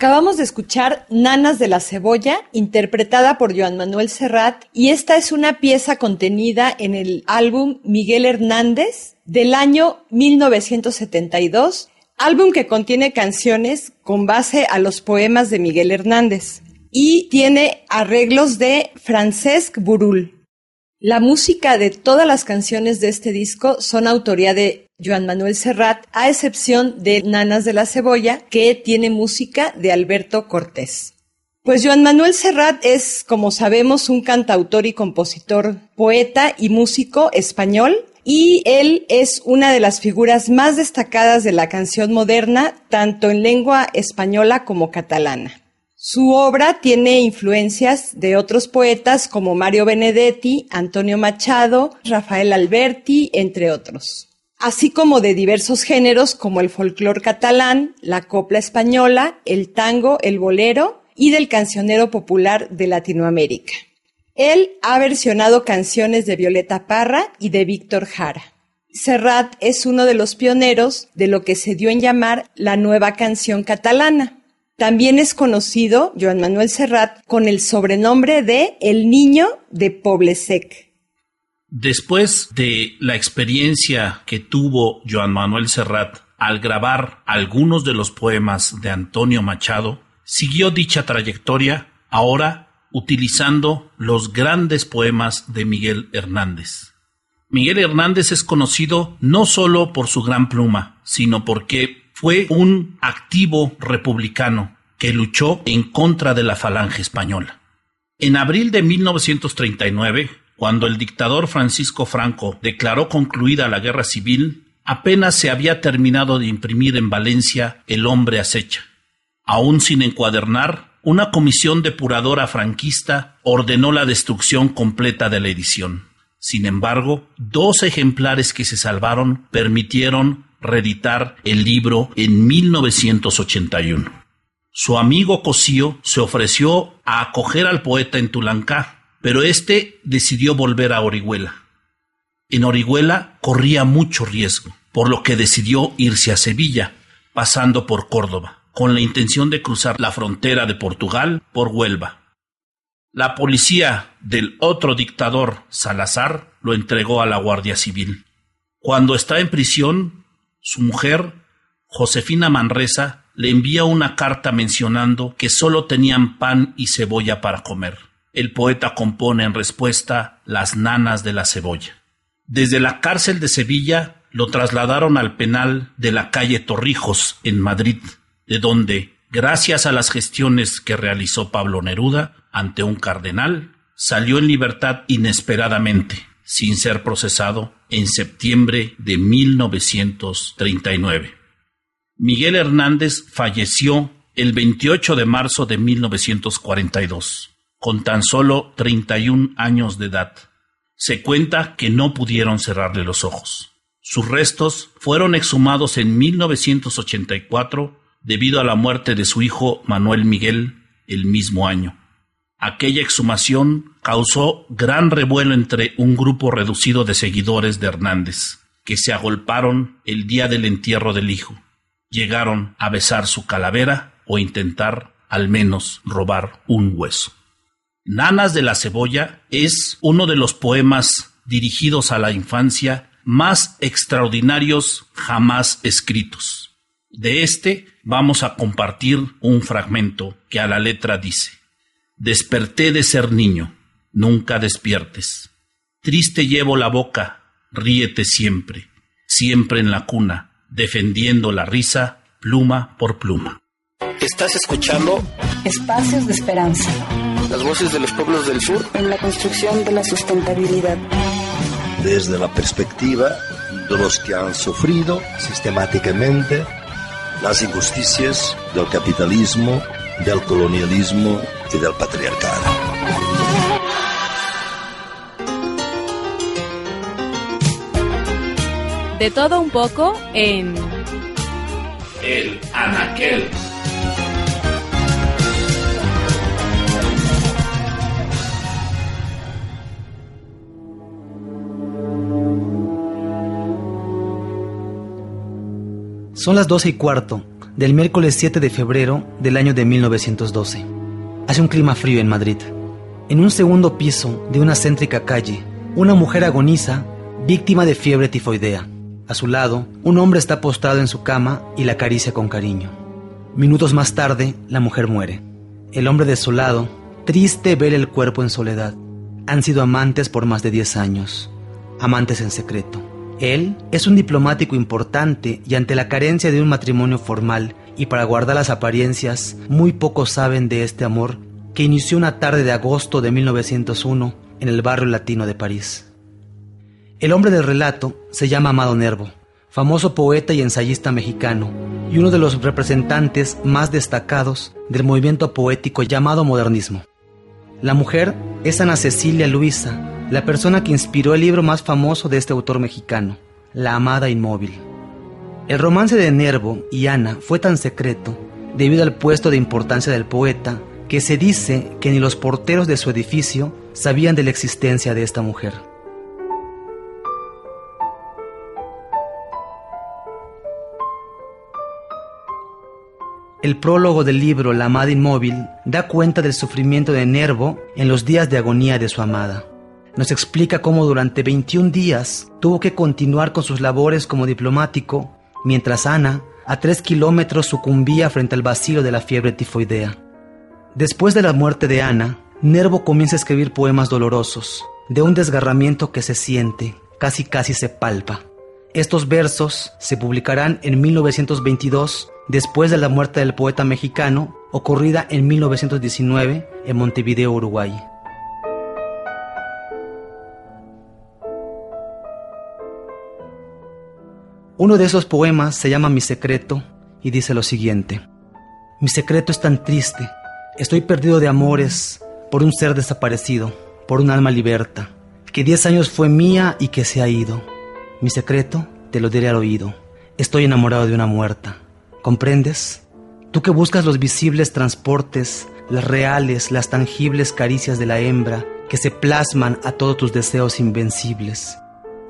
Acabamos de escuchar Nanas de la Cebolla, interpretada por Joan Manuel Serrat, y esta es una pieza contenida en el álbum Miguel Hernández del año 1972, álbum que contiene canciones con base a los poemas de Miguel Hernández y tiene arreglos de Francesc Burul. La música de todas las canciones de este disco son autoría de Joan Manuel Serrat, a excepción de Nanas de la Cebolla, que tiene música de Alberto Cortés. Pues Joan Manuel Serrat es, como sabemos, un cantautor y compositor, poeta y músico español, y él es una de las figuras más destacadas de la canción moderna, tanto en lengua española como catalana. Su obra tiene influencias de otros poetas como Mario Benedetti, Antonio Machado, Rafael Alberti, entre otros, así como de diversos géneros como el folclor catalán, la copla española, el tango, el bolero y del cancionero popular de Latinoamérica. Él ha versionado canciones de Violeta Parra y de Víctor Jara. Serrat es uno de los pioneros de lo que se dio en llamar la nueva canción catalana también es conocido, Joan Manuel Serrat, con el sobrenombre de El Niño de Poblesec. Después de la experiencia que tuvo Joan Manuel Serrat al grabar algunos de los poemas de Antonio Machado, siguió dicha trayectoria ahora utilizando los grandes poemas de Miguel Hernández. Miguel Hernández es conocido no solo por su gran pluma, sino porque fue un activo republicano que luchó en contra de la falange española. En abril de 1939, cuando el dictador Francisco Franco declaró concluida la guerra civil, apenas se había terminado de imprimir en Valencia El hombre acecha. Aún sin encuadernar, una comisión depuradora franquista ordenó la destrucción completa de la edición. Sin embargo, dos ejemplares que se salvaron permitieron reeditar el libro en 1981. Su amigo Cosío se ofreció a acoger al poeta en Tulancá, pero éste decidió volver a Orihuela. En Orihuela corría mucho riesgo, por lo que decidió irse a Sevilla, pasando por Córdoba, con la intención de cruzar la frontera de Portugal por Huelva. La policía del otro dictador, Salazar, lo entregó a la Guardia Civil. Cuando está en prisión, su mujer, Josefina Manresa, le envía una carta mencionando que solo tenían pan y cebolla para comer. El poeta compone en respuesta Las nanas de la cebolla. Desde la cárcel de Sevilla lo trasladaron al penal de la calle Torrijos en Madrid, de donde, gracias a las gestiones que realizó Pablo Neruda ante un cardenal, salió en libertad inesperadamente, sin ser procesado, en septiembre de 1939. Miguel Hernández falleció el 28 de marzo de 1942, con tan solo 31 años de edad. Se cuenta que no pudieron cerrarle los ojos. Sus restos fueron exhumados en 1984 debido a la muerte de su hijo Manuel Miguel el mismo año. Aquella exhumación causó gran revuelo entre un grupo reducido de seguidores de Hernández, que se agolparon el día del entierro del hijo llegaron a besar su calavera o intentar al menos robar un hueso. Nanas de la Cebolla es uno de los poemas dirigidos a la infancia más extraordinarios jamás escritos. De este vamos a compartir un fragmento que a la letra dice Desperté de ser niño, nunca despiertes. Triste llevo la boca, ríete siempre, siempre en la cuna, defendiendo la risa pluma por pluma. Estás escuchando Espacios de Esperanza. Las voces de los pueblos del sur en la construcción de la sustentabilidad. Desde la perspectiva de los que han sufrido sistemáticamente las injusticias del capitalismo, del colonialismo y del patriarcado. De todo un poco en El Anaquel. Son las doce y cuarto. del miércoles 7 de febrero del año de 1912. Hace un clima frío en Madrid. En un segundo piso de una céntrica calle, una mujer agoniza, víctima de fiebre tifoidea. A su lado, un hombre está postrado en su cama y la acaricia con cariño. Minutos más tarde, la mujer muere. El hombre desolado, triste ver el cuerpo en soledad. Han sido amantes por más de 10 años, amantes en secreto. Él es un diplomático importante y ante la carencia de un matrimonio formal y para guardar las apariencias, muy pocos saben de este amor que inició una tarde de agosto de 1901 en el barrio latino de París. El hombre del relato se llama Amado Nervo, famoso poeta y ensayista mexicano, y uno de los representantes más destacados del movimiento poético llamado modernismo. La mujer es Ana Cecilia Luisa, la persona que inspiró el libro más famoso de este autor mexicano, La Amada Inmóvil. El romance de Nervo y Ana fue tan secreto, debido al puesto de importancia del poeta, que se dice que ni los porteros de su edificio sabían de la existencia de esta mujer. El prólogo del libro La amada inmóvil da cuenta del sufrimiento de Nervo en los días de agonía de su amada. Nos explica cómo durante 21 días tuvo que continuar con sus labores como diplomático, mientras Ana, a tres kilómetros, sucumbía frente al vacío de la fiebre tifoidea. Después de la muerte de Ana, Nervo comienza a escribir poemas dolorosos, de un desgarramiento que se siente, casi casi se palpa. Estos versos se publicarán en 1922 después de la muerte del poeta mexicano, ocurrida en 1919 en Montevideo, Uruguay. Uno de esos poemas se llama Mi secreto y dice lo siguiente. Mi secreto es tan triste. Estoy perdido de amores por un ser desaparecido, por un alma liberta, que diez años fue mía y que se ha ido. Mi secreto te lo diré al oído. Estoy enamorado de una muerta. ¿Comprendes? Tú que buscas los visibles transportes, las reales, las tangibles caricias de la hembra, que se plasman a todos tus deseos invencibles.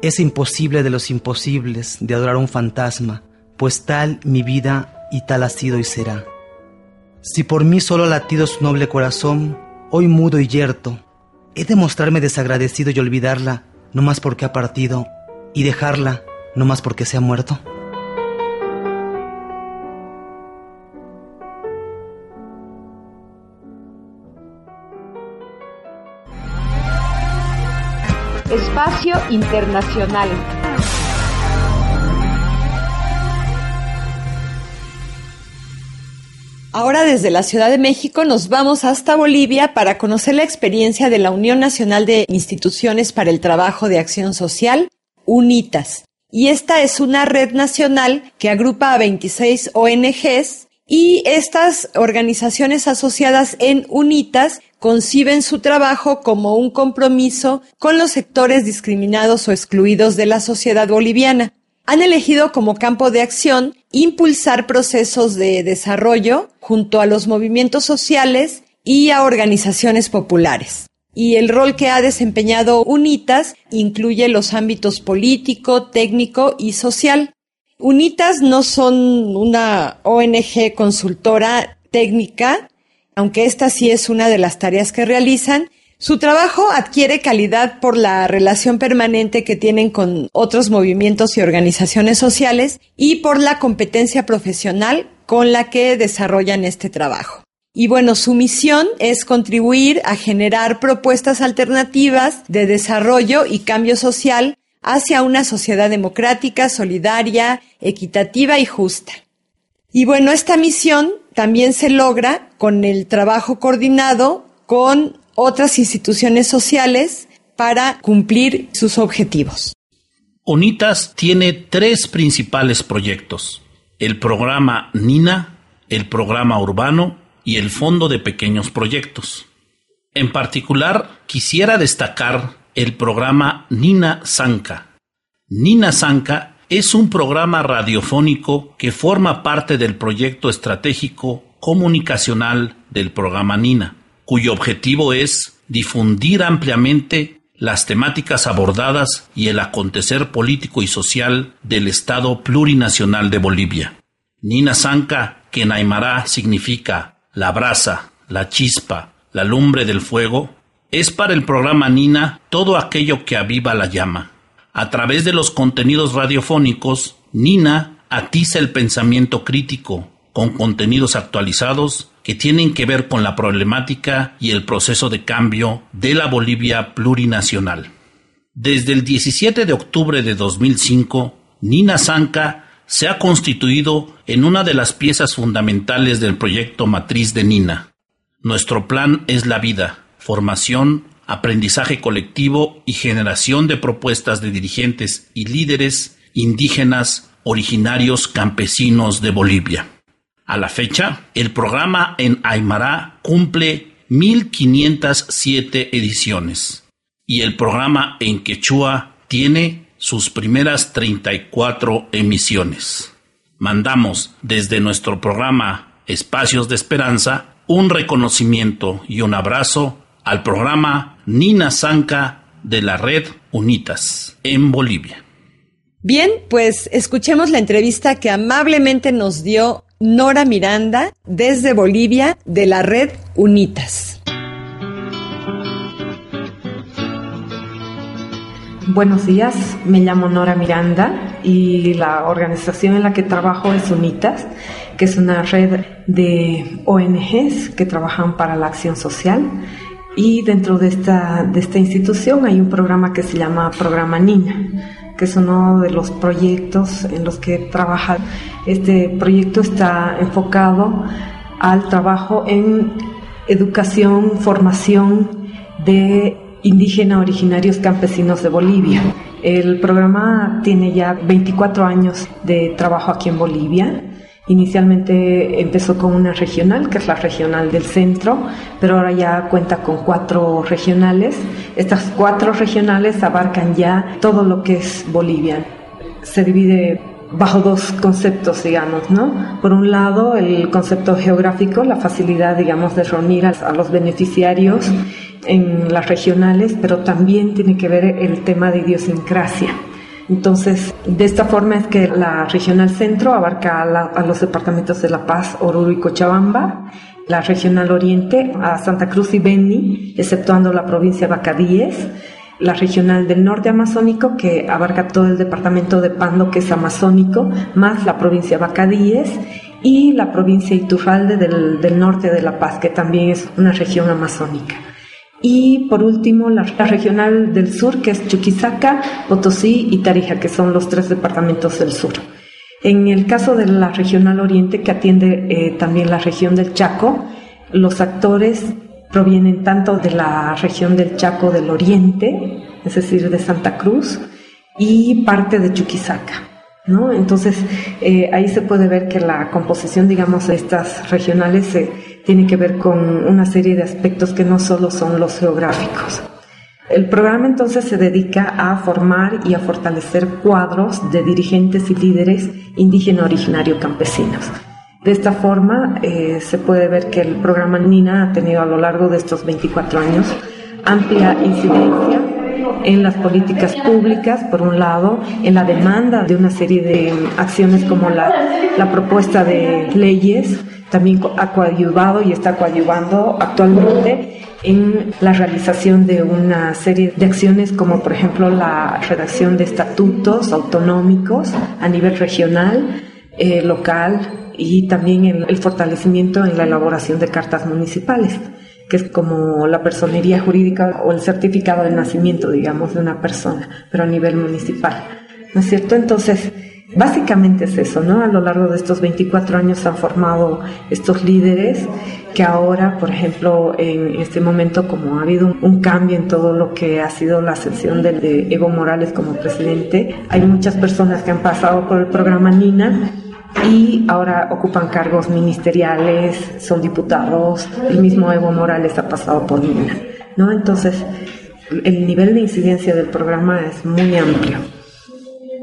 Es imposible de los imposibles de adorar un fantasma, pues tal mi vida y tal ha sido y será. Si por mí solo ha latido su noble corazón, hoy mudo y yerto, he de mostrarme desagradecido y olvidarla, no más porque ha partido, y dejarla, no más porque se ha muerto. Espacio Internacional. Ahora desde la Ciudad de México nos vamos hasta Bolivia para conocer la experiencia de la Unión Nacional de Instituciones para el Trabajo de Acción Social, UNITAS. Y esta es una red nacional que agrupa a 26 ONGs y estas organizaciones asociadas en UNITAS conciben su trabajo como un compromiso con los sectores discriminados o excluidos de la sociedad boliviana. Han elegido como campo de acción impulsar procesos de desarrollo junto a los movimientos sociales y a organizaciones populares. Y el rol que ha desempeñado UNITAS incluye los ámbitos político, técnico y social. UNITAS no son una ONG consultora técnica, aunque esta sí es una de las tareas que realizan, su trabajo adquiere calidad por la relación permanente que tienen con otros movimientos y organizaciones sociales y por la competencia profesional con la que desarrollan este trabajo. Y bueno, su misión es contribuir a generar propuestas alternativas de desarrollo y cambio social hacia una sociedad democrática, solidaria, equitativa y justa. Y bueno, esta misión también se logra con el trabajo coordinado con otras instituciones sociales para cumplir sus objetivos. UNITAS tiene tres principales proyectos, el programa NINA, el programa urbano y el Fondo de Pequeños Proyectos. En particular, quisiera destacar el programa Nina Sanka. Nina Sanka es un programa radiofónico que forma parte del proyecto estratégico comunicacional del programa Nina, cuyo objetivo es difundir ampliamente las temáticas abordadas y el acontecer político y social del Estado plurinacional de Bolivia. Nina Sanka, que en Aymara significa la brasa, la chispa, la lumbre del fuego, es para el programa Nina todo aquello que aviva la llama. A través de los contenidos radiofónicos, Nina atiza el pensamiento crítico con contenidos actualizados que tienen que ver con la problemática y el proceso de cambio de la Bolivia plurinacional. Desde el 17 de octubre de 2005, Nina Sanka se ha constituido en una de las piezas fundamentales del proyecto matriz de Nina. Nuestro plan es la vida, formación, aprendizaje colectivo y generación de propuestas de dirigentes y líderes indígenas originarios campesinos de Bolivia. A la fecha, el programa en Aymara cumple 1507 ediciones y el programa en Quechua tiene sus primeras 34 emisiones. Mandamos desde nuestro programa Espacios de Esperanza un reconocimiento y un abrazo al programa Nina Sanca de la red UNITAS en Bolivia. Bien, pues escuchemos la entrevista que amablemente nos dio Nora Miranda desde Bolivia de la red UNITAS. Buenos días, me llamo Nora Miranda y la organización en la que trabajo es UNITAS, que es una red de ONGs que trabajan para la acción social. Y dentro de esta, de esta institución hay un programa que se llama Programa Niña, que es uno de los proyectos en los que trabaja. Este proyecto está enfocado al trabajo en educación, formación de indígena originarios campesinos de Bolivia. El programa tiene ya 24 años de trabajo aquí en Bolivia. Inicialmente empezó con una regional, que es la regional del centro, pero ahora ya cuenta con cuatro regionales. Estas cuatro regionales abarcan ya todo lo que es Bolivia. Se divide bajo dos conceptos, digamos, ¿no? Por un lado, el concepto geográfico, la facilidad, digamos, de reunir a, los beneficiarios en las regionales, pero también tiene que ver el tema de idiosincrasia. Entonces, de esta forma es que la regional centro abarca a, los departamentos de La Paz, Oruro y Cochabamba, la regional oriente a Santa Cruz y Beni, exceptuando la provincia de Bacadíes, la regional del norte amazónico, que abarca todo el departamento de Pando, que es amazónico, más la provincia de Bacadíes, y la provincia Iturralde del, del norte de La Paz, que también es una región amazónica. Y por último, la, regional del sur, que es Chuquisaca, Potosí y Tarija, que son los tres departamentos del sur. En el caso de la regional oriente, que atiende eh, también la región del Chaco, los actores provienen tanto de la región del Chaco del Oriente, es decir, de Santa Cruz, y parte de Chuquisaca. ¿no? Entonces, eh, ahí se puede ver que la composición, digamos, de estas regionales se, tiene que ver con una serie de aspectos que no solo son los geográficos. El programa entonces se dedica a formar y a fortalecer cuadros de dirigentes y líderes indígena originario campesinos. De esta forma, eh, se puede ver que el programa NINA ha tenido a lo largo de estos 24 años amplia incidencia en las políticas públicas, por un lado, en la demanda de una serie de acciones como la, la propuesta de leyes, también ha coadyuvado y está coadyuvando actualmente en la realización de una serie de acciones como por ejemplo la redacción de estatutos autonómicos a nivel regional, eh, local, y también el, fortalecimiento en la elaboración de cartas municipales, que es como la personería jurídica o el certificado de nacimiento, digamos, de una persona, pero a nivel municipal. ¿No es cierto? Entonces, básicamente es eso, ¿no? A lo largo de estos 24 años se han formado estos líderes que ahora, por ejemplo, en este momento, como ha habido un, cambio en todo lo que ha sido la ascensión de, Evo Morales como presidente, hay muchas personas que han pasado por el programa NINA y ahora ocupan cargos ministeriales, son diputados, el mismo Evo Morales ha pasado por MINA, ¿no? Entonces, el nivel de incidencia del programa es muy amplio.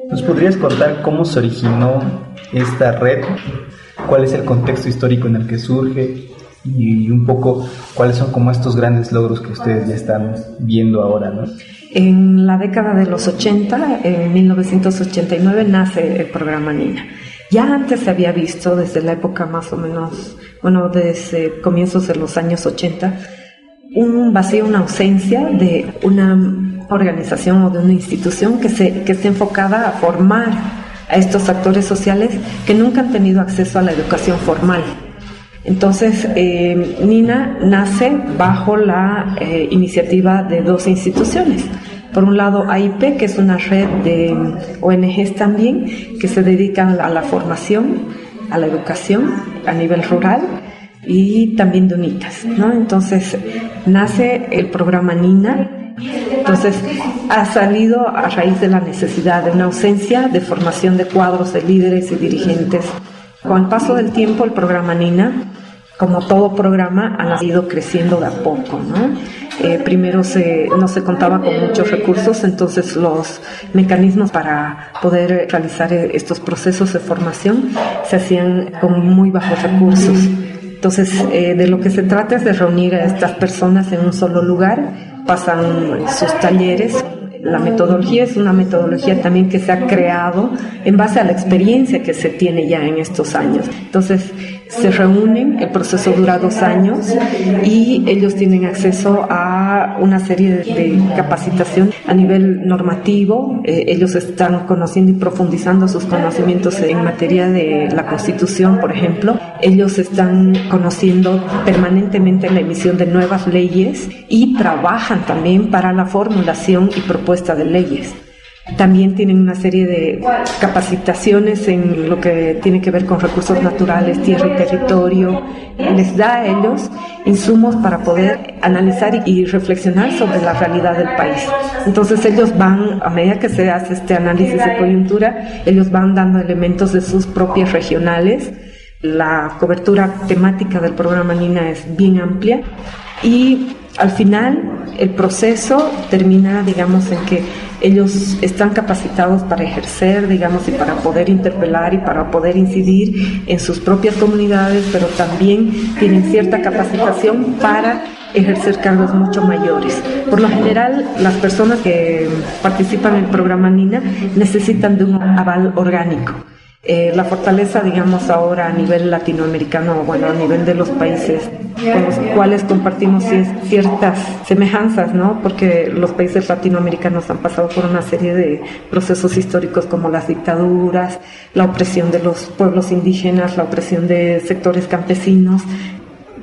¿Nos podrías contar cómo se originó esta red? ¿Cuál es el contexto histórico en el que surge? Y un poco cuáles son como estos grandes logros que ustedes ya están viendo ahora, ¿no? En la década de los 80, en 1989, nace el programa NINA Ya antes se había visto desde la época más o menos, bueno, desde comienzos de los años 80, un vacío, una ausencia de una organización o de una institución que, se, que esté enfocada a formar a estos actores sociales que nunca han tenido acceso a la educación formal. Entonces, eh, Nina nace bajo la eh, iniciativa de dos instituciones. Por un lado, AIP, que es una red de ONGs también, que se dedican a la formación, a la educación a nivel rural y también de UNITAS, ¿no? Entonces, nace el programa NINA. Entonces, ha salido a raíz de la necesidad de una ausencia de formación de cuadros de líderes y dirigentes. Con el paso del tiempo, el programa NINA como todo programa, ha ido creciendo de a poco, ¿no? Eh, primero se, no se contaba con muchos recursos, entonces los mecanismos para poder realizar eh, estos procesos de formación se hacían con muy bajos recursos. Entonces, eh, de lo que se trata es de reunir a estas personas en un solo lugar, pasan sus talleres, la metodología es una metodología también que se ha creado en base a la experiencia que se tiene ya en estos años. Entonces, se reúnen, el proceso dura dos años y ellos tienen acceso a una serie de, capacitación a nivel normativo. Eh, ellos están conociendo y profundizando sus conocimientos en materia de la Constitución, por ejemplo. Ellos están conociendo permanentemente la emisión de nuevas leyes y trabajan también para la formulación y propuesta de leyes. También tienen una serie de capacitaciones en lo que tiene que ver con recursos naturales, tierra y territorio. Les da a ellos insumos para poder analizar y reflexionar sobre la realidad del país. Entonces ellos van, a medida que se hace este análisis de coyuntura, ellos van dando elementos de sus propias regionales. La cobertura temática del programa NINA es bien amplia y al final el proceso termina, digamos, en que ellos están capacitados para ejercer, digamos, y para poder interpelar y para poder incidir en sus propias comunidades, pero también tienen cierta capacitación para ejercer cargos mucho mayores. Por lo general, las personas que participan en el programa NINA necesitan de un aval orgánico. Eh, la fortaleza, digamos, ahora a nivel latinoamericano, bueno, a nivel de los países con los cuales compartimos ciertas semejanzas, ¿no? Porque los países latinoamericanos han pasado por una serie de procesos históricos como las dictaduras, la opresión de los pueblos indígenas, la opresión de sectores campesinos.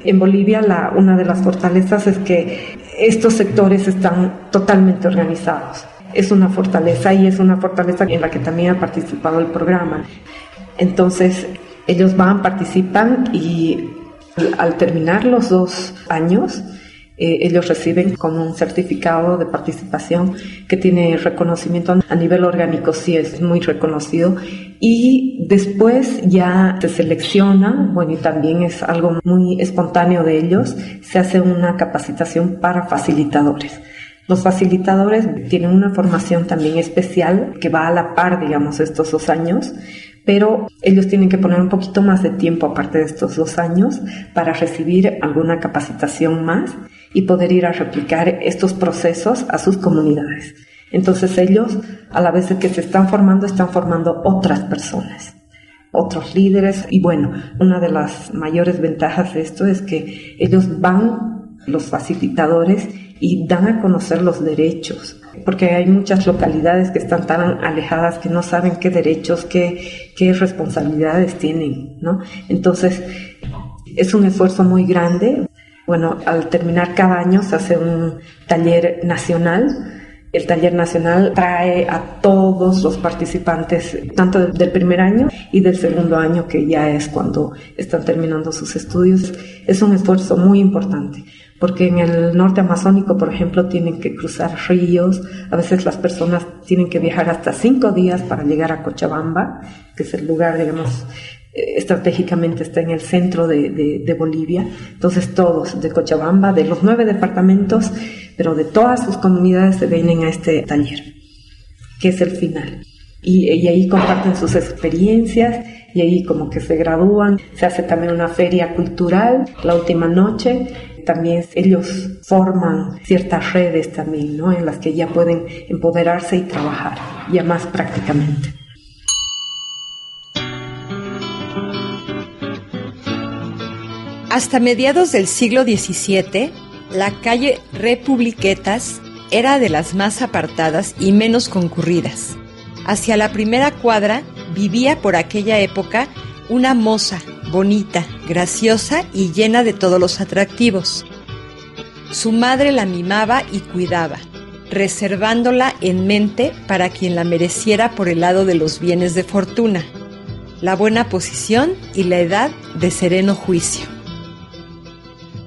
En Bolivia, la, una de las fortalezas es que estos sectores están totalmente organizados es una fortaleza y es una fortaleza en la que también ha participado el programa. Entonces, ellos van, participan y al terminar los dos años, eh, ellos reciben con un certificado de participación que tiene reconocimiento a nivel orgánico, sí es muy reconocido. Y después ya se selecciona, bueno, y también es algo muy espontáneo de ellos, se hace una capacitación para facilitadores. Los facilitadores tienen una formación también especial que va a la par, digamos, estos dos años, pero ellos tienen que poner un poquito más de tiempo aparte de estos dos años para recibir alguna capacitación más y poder ir a replicar estos procesos a sus comunidades. Entonces ellos, a la vez que se están formando, están formando otras personas otros líderes y bueno, una de las mayores ventajas de esto es que ellos van, los facilitadores, y dan a conocer los derechos, porque hay muchas localidades que están tan alejadas que no saben qué derechos, qué, qué responsabilidades tienen, ¿no? Entonces, es un esfuerzo muy grande. Bueno, al terminar cada año se hace un taller nacional. El taller nacional trae a todos los participantes, tanto del primer año y del segundo año, que ya es cuando están terminando sus estudios. Es un esfuerzo muy importante porque en el norte amazónico, por ejemplo, tienen que cruzar ríos, a veces las personas tienen que viajar hasta cinco días para llegar a Cochabamba, que es el lugar, digamos, eh, estratégicamente está en el centro de, de, Bolivia. Entonces todos de Cochabamba, de los nueve departamentos, pero de todas sus comunidades se vienen a este taller, que es el final. Y, y, ahí comparten sus experiencias y ahí como que se gradúan. Se hace también una feria cultural la última noche también ellos forman ciertas redes también, ¿no? En las que ya pueden empoderarse y trabajar ya más prácticamente. Hasta mediados del siglo XVII, la calle Republiquetas era de las más apartadas y menos concurridas. Hacia la primera cuadra vivía por aquella época una moza bonita, graciosa y llena de todos los atractivos. Su madre la mimaba y cuidaba, reservándola en mente para quien la mereciera por el lado de los bienes de fortuna, la buena posición y la edad de sereno juicio.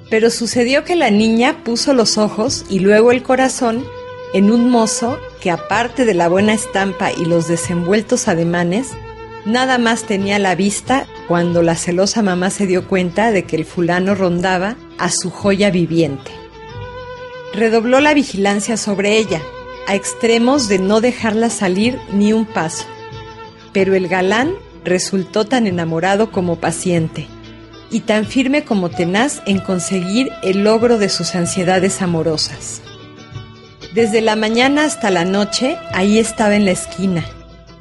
Pero sucedió que la niña puso los ojos y luego el corazón en un mozo que aparte de la buena estampa y los desenvueltos ademanes, nada más tenía la vista cuando la celosa mamá se dio cuenta de que el fulano rondaba a su joya viviente. Redobló la vigilancia sobre ella, a extremos de no dejarla salir ni un paso. Pero el galán resultó tan enamorado como paciente, y tan firme como tenaz en conseguir el logro de sus ansiedades amorosas. Desde la mañana hasta la noche, ahí estaba en la esquina,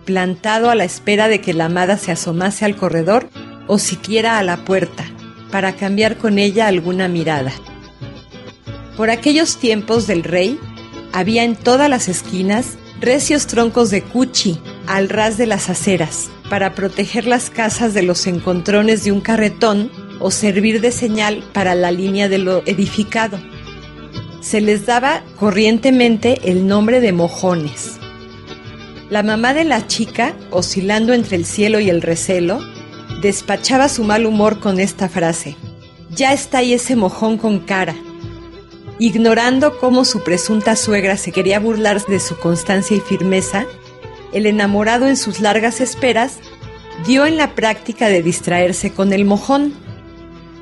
plantado a la espera de que la amada se asomase al corredor o siquiera a la puerta, para cambiar con ella alguna mirada. Por aquellos tiempos del rey, había en todas las esquinas recios troncos de cuchi al ras de las aceras, para proteger las casas de los encontrones de un carretón o servir de señal para la línea de lo edificado. Se les daba corrientemente el nombre de mojones. La mamá de la chica, oscilando entre el cielo y el recelo, despachaba su mal humor con esta frase. Ya está ahí ese mojón con cara. Ignorando cómo su presunta suegra se quería burlar de su constancia y firmeza, el enamorado en sus largas esperas dio en la práctica de distraerse con el mojón.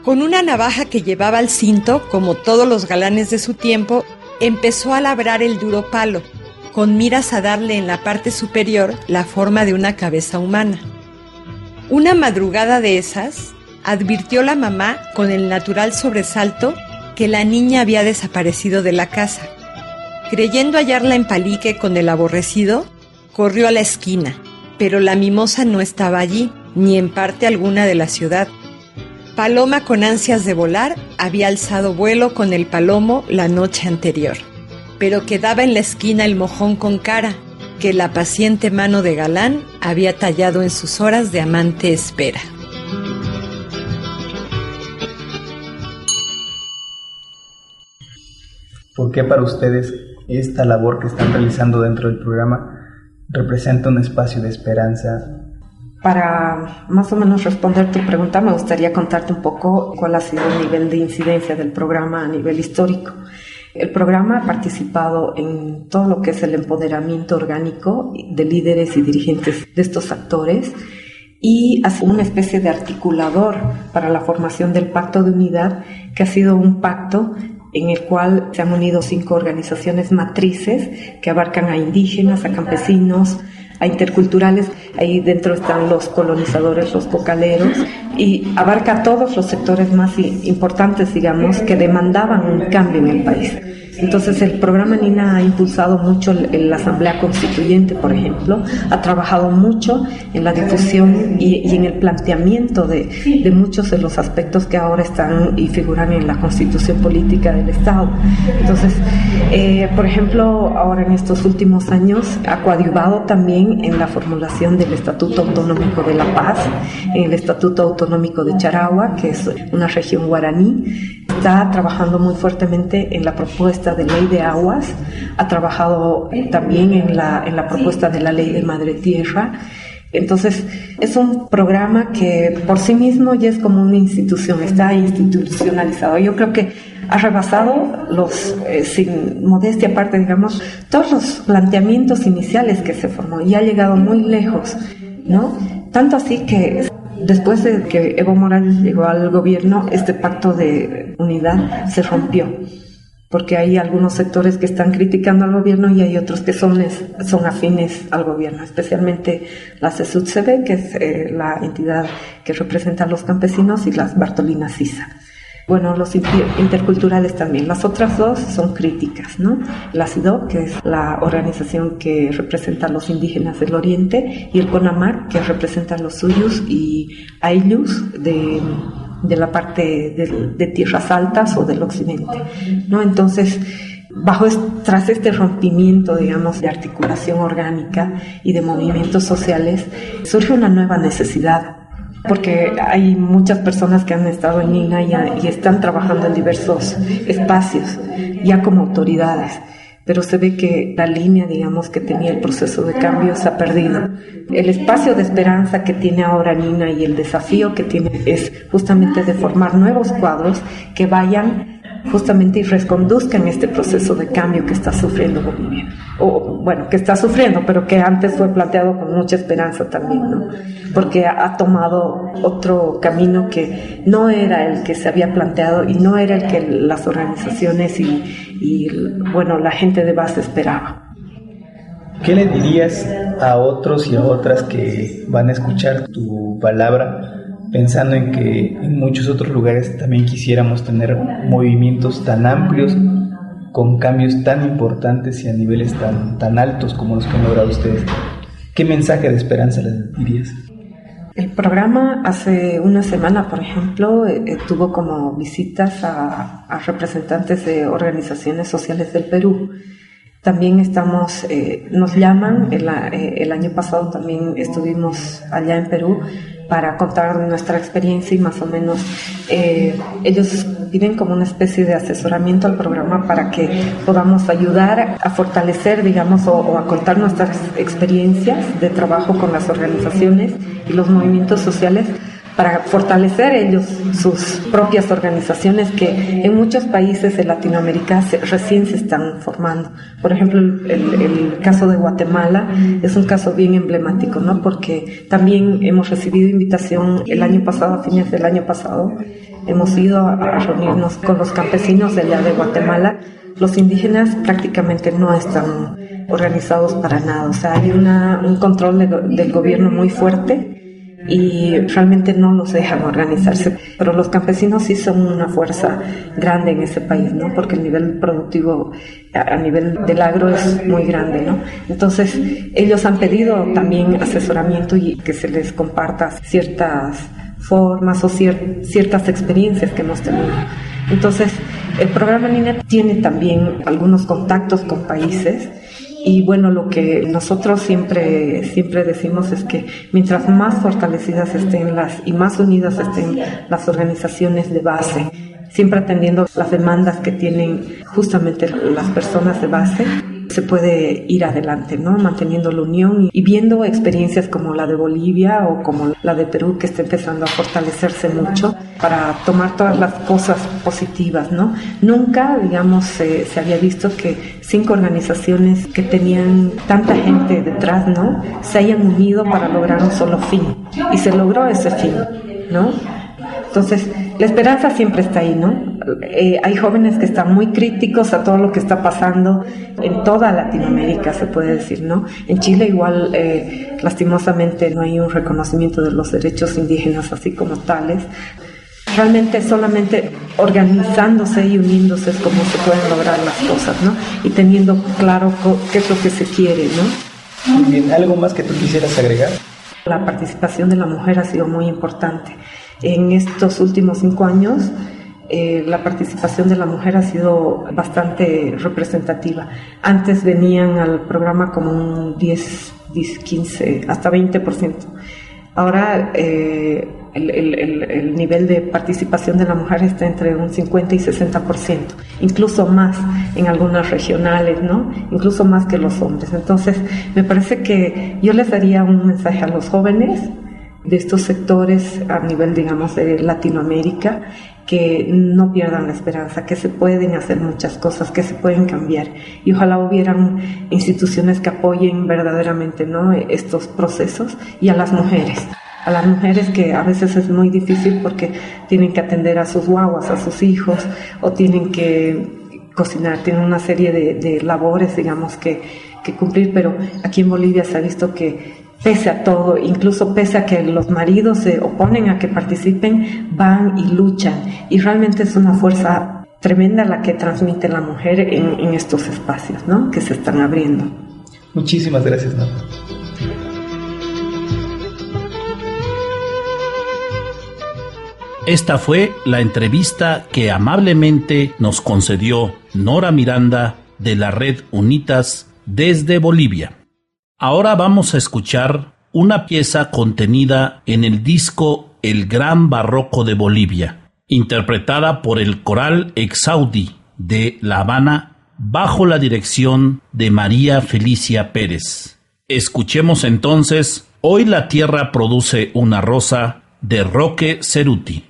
Con una navaja que llevaba al cinto, como todos los galanes de su tiempo, empezó a labrar el duro palo, con miras a darle en la parte superior la forma de una cabeza humana. Una madrugada de esas, advirtió la mamá con el natural sobresalto que la niña había desaparecido de la casa. Creyendo hallarla en palique con el aborrecido, corrió a la esquina, pero la mimosa no estaba allí, ni en parte alguna de la ciudad. Paloma con ansias de volar había alzado vuelo con el palomo la noche anterior pero quedaba en la esquina el mojón con cara que la paciente mano de galán había tallado en sus horas de amante espera. ¿Por qué para ustedes esta labor que están realizando dentro del programa representa un espacio de esperanza? Para más o menos responder tu pregunta, me gustaría contarte un poco cuál ha sido el nivel de incidencia del programa a nivel histórico. El programa ha participado en todo lo que es el empoderamiento orgánico de líderes y dirigentes de estos actores y ha sido una especie de articulador para la formación del Pacto de Unidad, que ha sido un pacto en el cual se han unido cinco organizaciones matrices que abarcan a indígenas, a campesinos, interculturales. Ahí dentro están los colonizadores, los cocaleros, y abarca todos los sectores más importantes, digamos, que demandaban un cambio en el país. Entonces el programa NINA ha impulsado mucho la Asamblea Constituyente, por ejemplo, ha trabajado mucho en la difusión y, en el planteamiento de, muchos de los aspectos que ahora están y figuran en la Constitución Política del Estado. Entonces, eh, por ejemplo, ahora en estos últimos años ha coadyuvado también en la formulación del Estatuto Autonómico de La Paz, en el Estatuto Autonómico de Charagua, que es una región guaraní, está trabajando muy fuertemente en la propuesta de ley de aguas, ha trabajado también en la, en la propuesta de la ley de madre tierra. Entonces, es un programa que por sí mismo ya es como una institución, está institucionalizado. Yo creo que ha rebasado los, eh, sin modestia aparte, digamos, todos los planteamientos iniciales que se formó y ha llegado muy lejos, ¿no? Tanto así que Después de que Evo Morales llegó al gobierno, este pacto de unidad se rompió, porque hay algunos sectores que están criticando al gobierno y hay otros que son, son afines al gobierno, especialmente la CESUTCB, que es eh, la entidad que representa a los campesinos, y las Bartolina Sisa. Bueno, los interculturales también. Las otras dos son críticas, ¿no? La CIDO, que es la organización que representa a los indígenas del Oriente, y el CONAMAR, que representa a los suyos y Ayllus de, de la parte de, de tierras altas o del occidente, ¿no? Entonces, bajo tras este rompimiento, digamos, de articulación orgánica y de movimientos sociales, surge una nueva necesidad porque hay muchas personas que han estado en INA y, están trabajando en diversos espacios, ya como autoridades, pero se ve que la línea, digamos, que tenía el proceso de cambio se ha perdido. El espacio de esperanza que tiene ahora Nina y el desafío que tiene es justamente de formar nuevos cuadros que vayan justamente y reconduzcan este proceso de cambio que está sufriendo Bolivia. O bueno, que está sufriendo, pero que antes fue planteado con mucha esperanza también, ¿no? Porque ha, tomado otro camino que no era el que se había planteado y no era el que las organizaciones y, y bueno, la gente de base esperaba. ¿Qué le dirías a otros y a otras que van a escuchar tu palabra pensando en que en muchos otros lugares también quisiéramos tener movimientos tan amplios, con cambios tan importantes y a niveles tan, tan altos como los que han logrado ustedes. ¿Qué mensaje de esperanza les dirías? El programa hace una semana, por ejemplo, eh, eh, tuvo como visitas a, representantes de organizaciones sociales del Perú. También estamos, eh, nos llaman, el, el, año pasado también estuvimos allá en Perú para contar nuestra experiencia y más o menos eh, ellos piden como una especie de asesoramiento al programa para que podamos ayudar a fortalecer, digamos, o a contar nuestras experiencias de trabajo con las organizaciones y los movimientos sociales para fortalecer ellos sus propias organizaciones que en muchos países de Latinoamérica recién se están formando. Por ejemplo, el, caso de Guatemala es un caso bien emblemático, ¿no? Porque también hemos recibido invitación el año pasado, a fines del año pasado, hemos ido a, reunirnos con los campesinos de allá de Guatemala. Los indígenas prácticamente no están organizados para nada, o sea, hay una, un control del gobierno muy fuerte y realmente no los dejan organizarse. Pero los campesinos sí son una fuerza grande en ese país, ¿no? Porque el nivel productivo a nivel del agro es muy grande, ¿no? Entonces, ellos han pedido también asesoramiento y que se les comparta ciertas formas o ciertas experiencias que hemos tenido. Entonces, el programa NINET tiene también algunos contactos con países y bueno, lo que nosotros siempre, siempre decimos es que mientras más fortalecidas estén las y más unidas estén las organizaciones de base, siempre atendiendo las demandas que tienen justamente las personas de base, se puede ir adelante, ¿no? Manteniendo la unión y viendo experiencias como la de Bolivia o como la de Perú que está empezando a fortalecerse mucho para tomar todas las cosas positivas, ¿no? Nunca, digamos, se había visto que cinco organizaciones que tenían tanta gente detrás, ¿no? Se hayan unido para lograr un solo fin y se logró ese fin, ¿no? Entonces, la esperanza siempre está ahí, ¿no? Eh, hay jóvenes que están muy críticos a todo lo que está pasando en toda Latinoamérica, se puede decir, ¿no? En Chile igual, eh, lastimosamente, no hay un reconocimiento de los derechos indígenas así como tales. Realmente solamente organizándose y uniéndose es como se pueden lograr las cosas, ¿no? Y teniendo claro qué es lo que se quiere, ¿no? Muy bien, ¿algo más que tú quisieras agregar? La participación de la mujer ha sido muy importante. En estos últimos cinco años, eh, la participación de la mujer ha sido bastante representativa. Antes venían al programa como un 10, 15, hasta 20%. Ahora eh, el, nivel de participación de la mujer está entre un 50 y 60%, incluso más en algunas regionales, ¿no? Incluso más que los hombres. Entonces, me parece que yo les daría un mensaje a los jóvenes de estos sectores a nivel, digamos, de Latinoamérica, que no pierdan la esperanza, que se pueden hacer muchas cosas, que se pueden cambiar. Y ojalá hubieran instituciones que apoyen verdaderamente ¿no? estos procesos y a las mujeres. A las mujeres que a veces es muy difícil porque tienen que atender a sus guaguas, a sus hijos, o tienen que cocinar, tienen una serie de, de labores, digamos, que, que cumplir, pero aquí en Bolivia se ha visto que pese a todo, incluso pese a que los maridos se oponen a que participen, van y luchan. Y realmente es una fuerza tremenda la que transmite la mujer en, estos espacios ¿no? que se están abriendo. Muchísimas gracias, Nata. Esta fue la entrevista que amablemente nos concedió Nora Miranda de la red Unitas desde Bolivia. Ahora vamos a escuchar una pieza contenida en el disco El Gran Barroco de Bolivia, interpretada por el coral Exaudi de La Habana bajo la dirección de María Felicia Pérez. Escuchemos entonces Hoy la tierra produce una rosa de Roque Ceruti.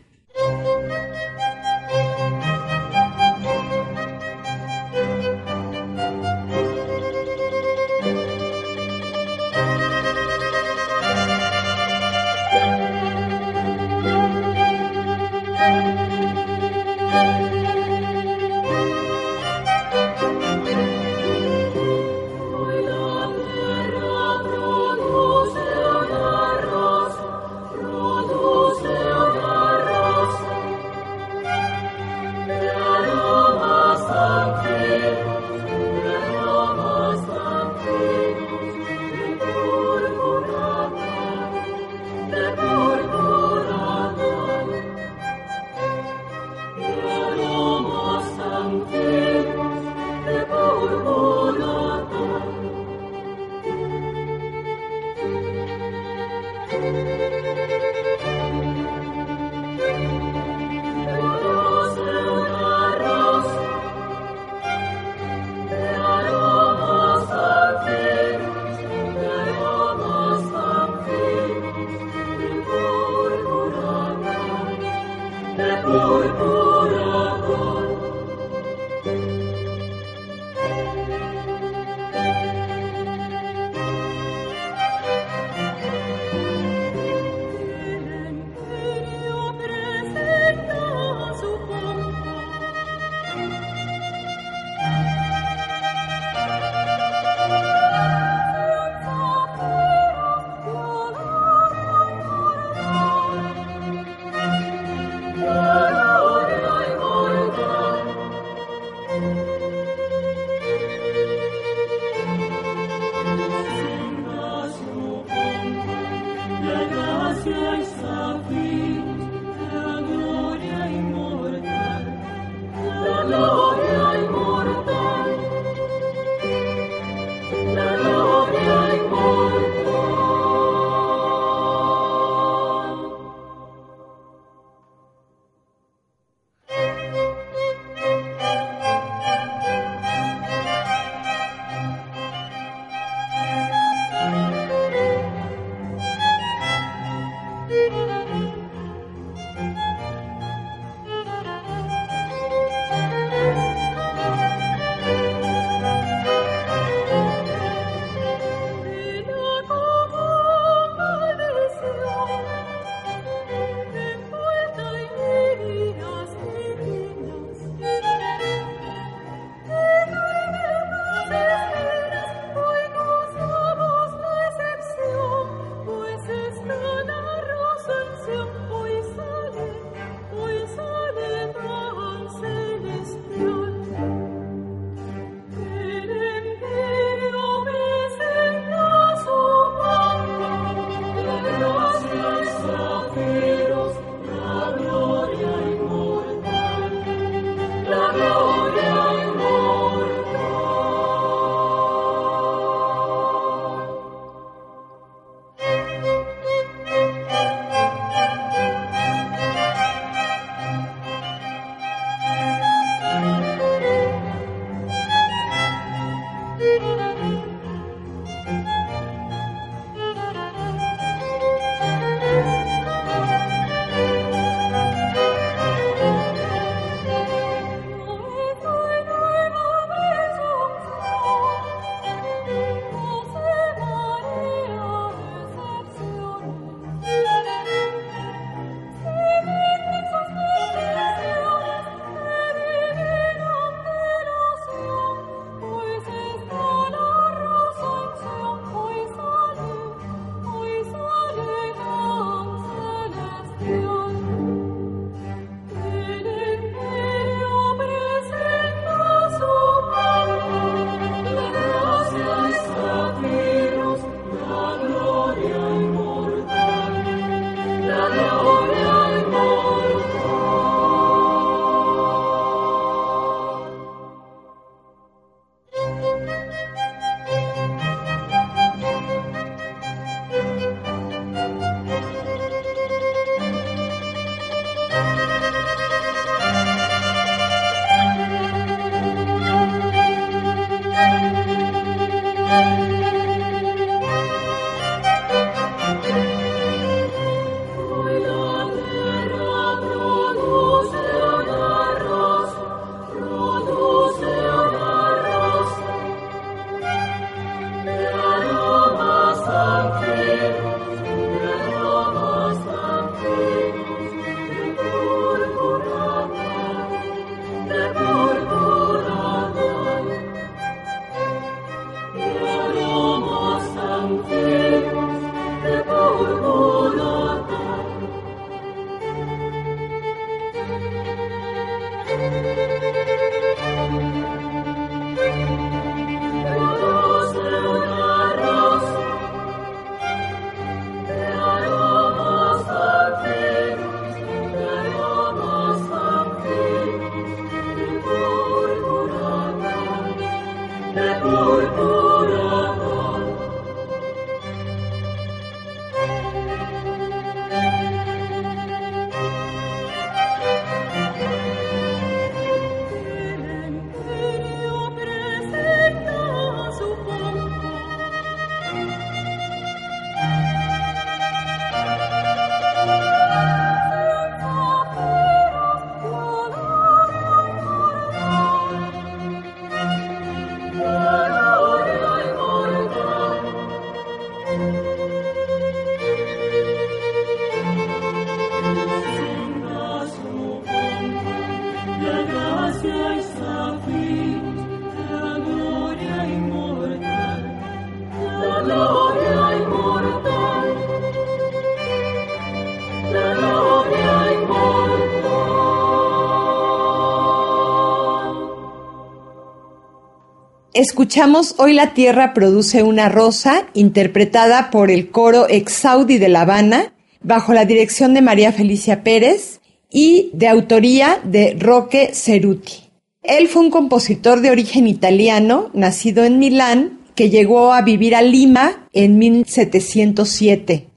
Escuchamos Hoy la Tierra produce una rosa, interpretada por el coro Exaudi de La Habana, bajo la dirección de María Felicia Pérez y de autoría de Roque Ceruti. Él fue un compositor de origen italiano, nacido en Milán, que llegó a vivir a Lima en 1707.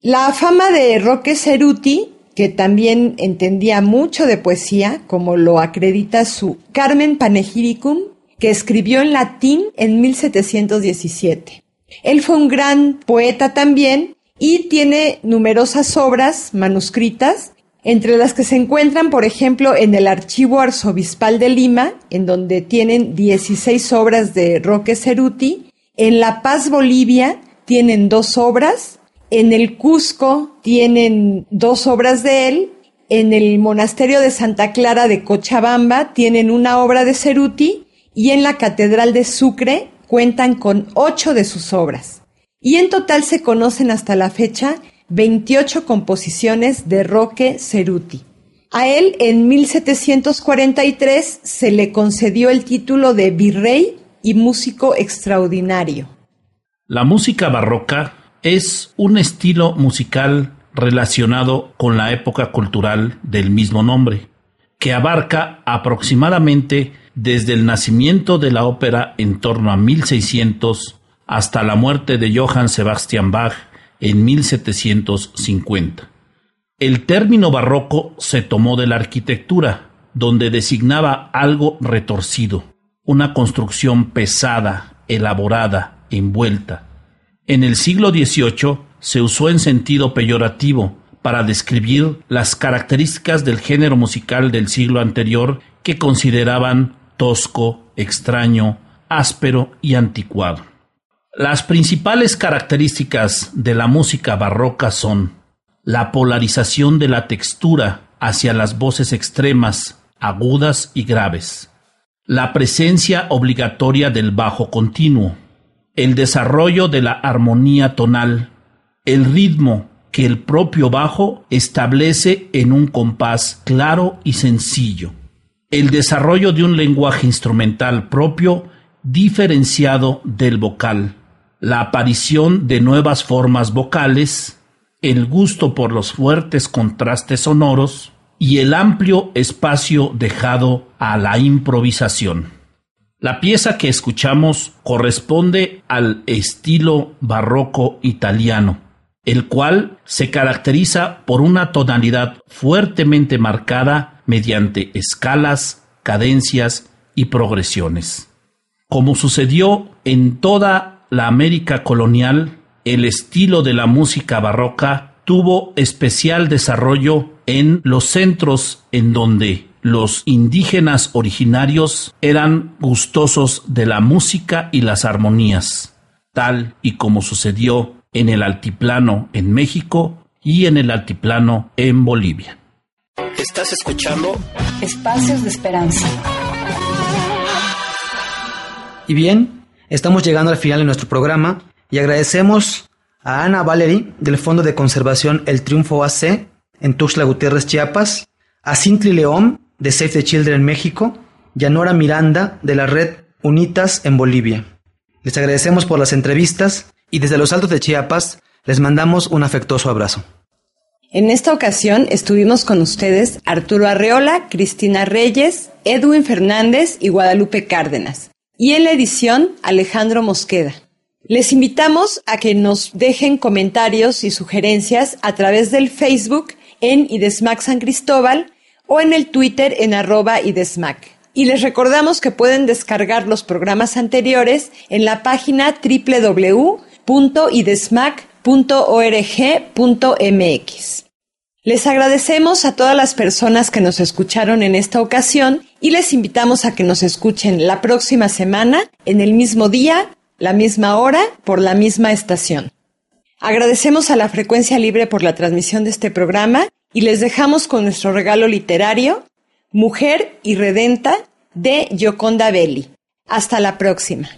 La fama de Roque Ceruti, que también entendía mucho de poesía, como lo acredita su Carmen Panegyricum, que escribió en latín en 1717. Él fue un gran poeta también y tiene numerosas obras manuscritas, entre las que se encuentran, por ejemplo, en el Archivo Arzobispal de Lima, en donde tienen 16 obras de Roque Ceruti, en La Paz, Bolivia, tienen dos obras, en el Cusco tienen dos obras de él, en el Monasterio de Santa Clara de Cochabamba tienen una obra de Ceruti y en la Catedral de Sucre cuentan con ocho de sus obras. Y en total se conocen hasta la fecha 28 composiciones de Roque Ceruti. A él en 1743 se le concedió el título de virrey y músico extraordinario. La música barroca es un estilo musical relacionado con la época cultural del mismo nombre, que abarca aproximadamente desde el nacimiento de la ópera en torno a 1600 hasta la muerte de Johann Sebastian Bach en 1750. El término barroco se tomó de la arquitectura, donde designaba algo retorcido, una construcción pesada, elaborada, envuelta. En el siglo XVIII se usó en sentido peyorativo para describir las características del género musical del siglo anterior que consideraban tosco, extraño, áspero y anticuado. Las principales características de la música barroca son la polarización de la textura hacia las voces extremas, agudas y graves, la presencia obligatoria del bajo continuo, el desarrollo de la armonía tonal, el ritmo que el propio bajo establece en un compás claro y sencillo, el desarrollo de un lenguaje instrumental propio diferenciado del vocal, la aparición de nuevas formas vocales, el gusto por los fuertes contrastes sonoros y el amplio espacio dejado a la improvisación. La pieza que escuchamos corresponde al estilo barroco italiano, el cual se caracteriza por una tonalidad fuertemente marcada mediante escalas, cadencias y progresiones. Como sucedió en toda la América colonial, el estilo de la música barroca tuvo especial desarrollo en los centros en donde los indígenas originarios eran gustosos de la música y las armonías, tal y como sucedió en el altiplano en México y en el altiplano en Bolivia. Estás escuchando Espacios de Esperanza. Y bien, estamos llegando al final de nuestro programa y agradecemos a Ana Valery del Fondo de Conservación El Triunfo AC en Tuxtla Gutiérrez, Chiapas, a Cintli León de Save the Children México, y a Nora Miranda de la red Unitas en Bolivia. Les agradecemos por las entrevistas y desde los Altos de Chiapas les mandamos un afectuoso abrazo. En esta ocasión estuvimos con ustedes Arturo Arreola, Cristina Reyes, Edwin Fernández y Guadalupe Cárdenas. Y en la edición, Alejandro Mosqueda. Les invitamos a que nos dejen comentarios y sugerencias a través del Facebook en IDESMAC San Cristóbal o en el Twitter en arroba IDESMAC. Y les recordamos que pueden descargar los programas anteriores en la página www.idesmac.com .org.mx. Les agradecemos a todas las personas que nos escucharon en esta ocasión y les invitamos a que nos escuchen la próxima semana, en el mismo día, la misma hora, por la misma estación. Agradecemos a la frecuencia libre por la transmisión de este programa y les dejamos con nuestro regalo literario, Mujer y Redenta, de Gioconda Belli. Hasta la próxima.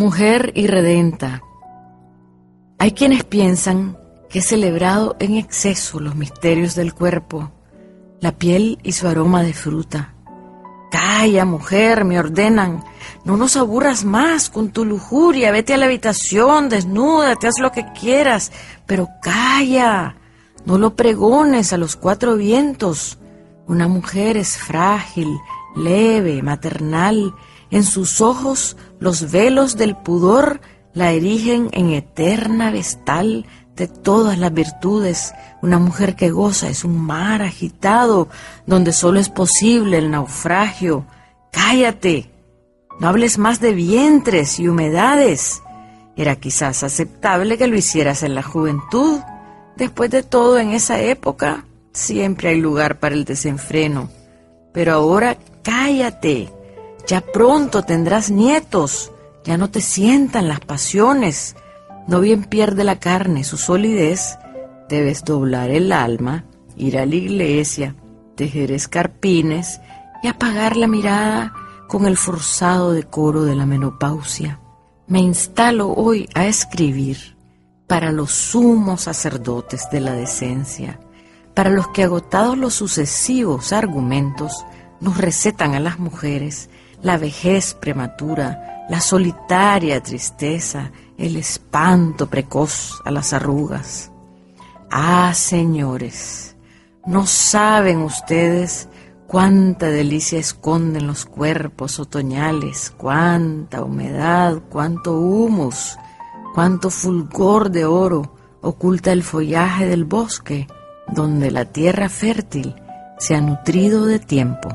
Mujer irredenta. Hay quienes piensan que he celebrado en exceso los misterios del cuerpo, la piel y su aroma de fruta. Calla, mujer, me ordenan, no nos aburras más con tu lujuria, vete a la habitación, desnúdate, haz lo que quieras, pero calla, no lo pregones a los cuatro vientos. Una mujer es frágil, leve, maternal, en sus ojos los velos del pudor la erigen en eterna vestal de todas las virtudes. Una mujer que goza es un mar agitado donde solo es posible el naufragio. Cállate, no hables más de vientres y humedades. Era quizás aceptable que lo hicieras en la juventud. Después de todo, en esa época siempre hay lugar para el desenfreno. Pero ahora cállate ya pronto tendrás nietos, ya no te sientan las pasiones, no bien pierde la carne su solidez, debes doblar el alma, ir a la iglesia, tejer escarpines y apagar la mirada con el forzado decoro de la menopausia. Me instalo hoy a escribir para los sumos sacerdotes de la decencia, para los que agotados los sucesivos argumentos nos recetan a las mujeres la vejez prematura, la solitaria tristeza, el espanto precoz a las arrugas. Ah, señores, no saben ustedes cuánta delicia esconden los cuerpos otoñales, cuánta humedad, cuánto humus, cuánto fulgor de oro oculta el follaje del bosque, donde la tierra fértil se ha nutrido de tiempo.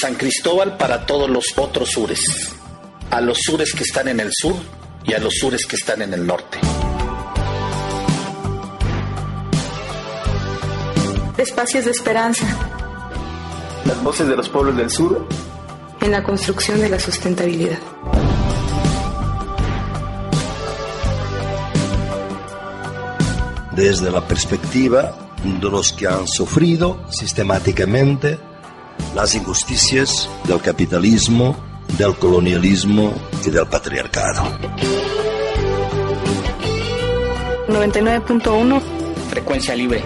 San Cristóbal para todos los otros sures, a los sures que están en el sur y a los sures que están en el norte. Espacios de esperanza. Las voces de los pueblos del sur. En la construcción de la sustentabilidad. Desde la perspectiva de los que han sufrido sistemáticamente las injusticias del capitalismo, del colonialismo y del patriarcado. 99.1 Frecuencia libre.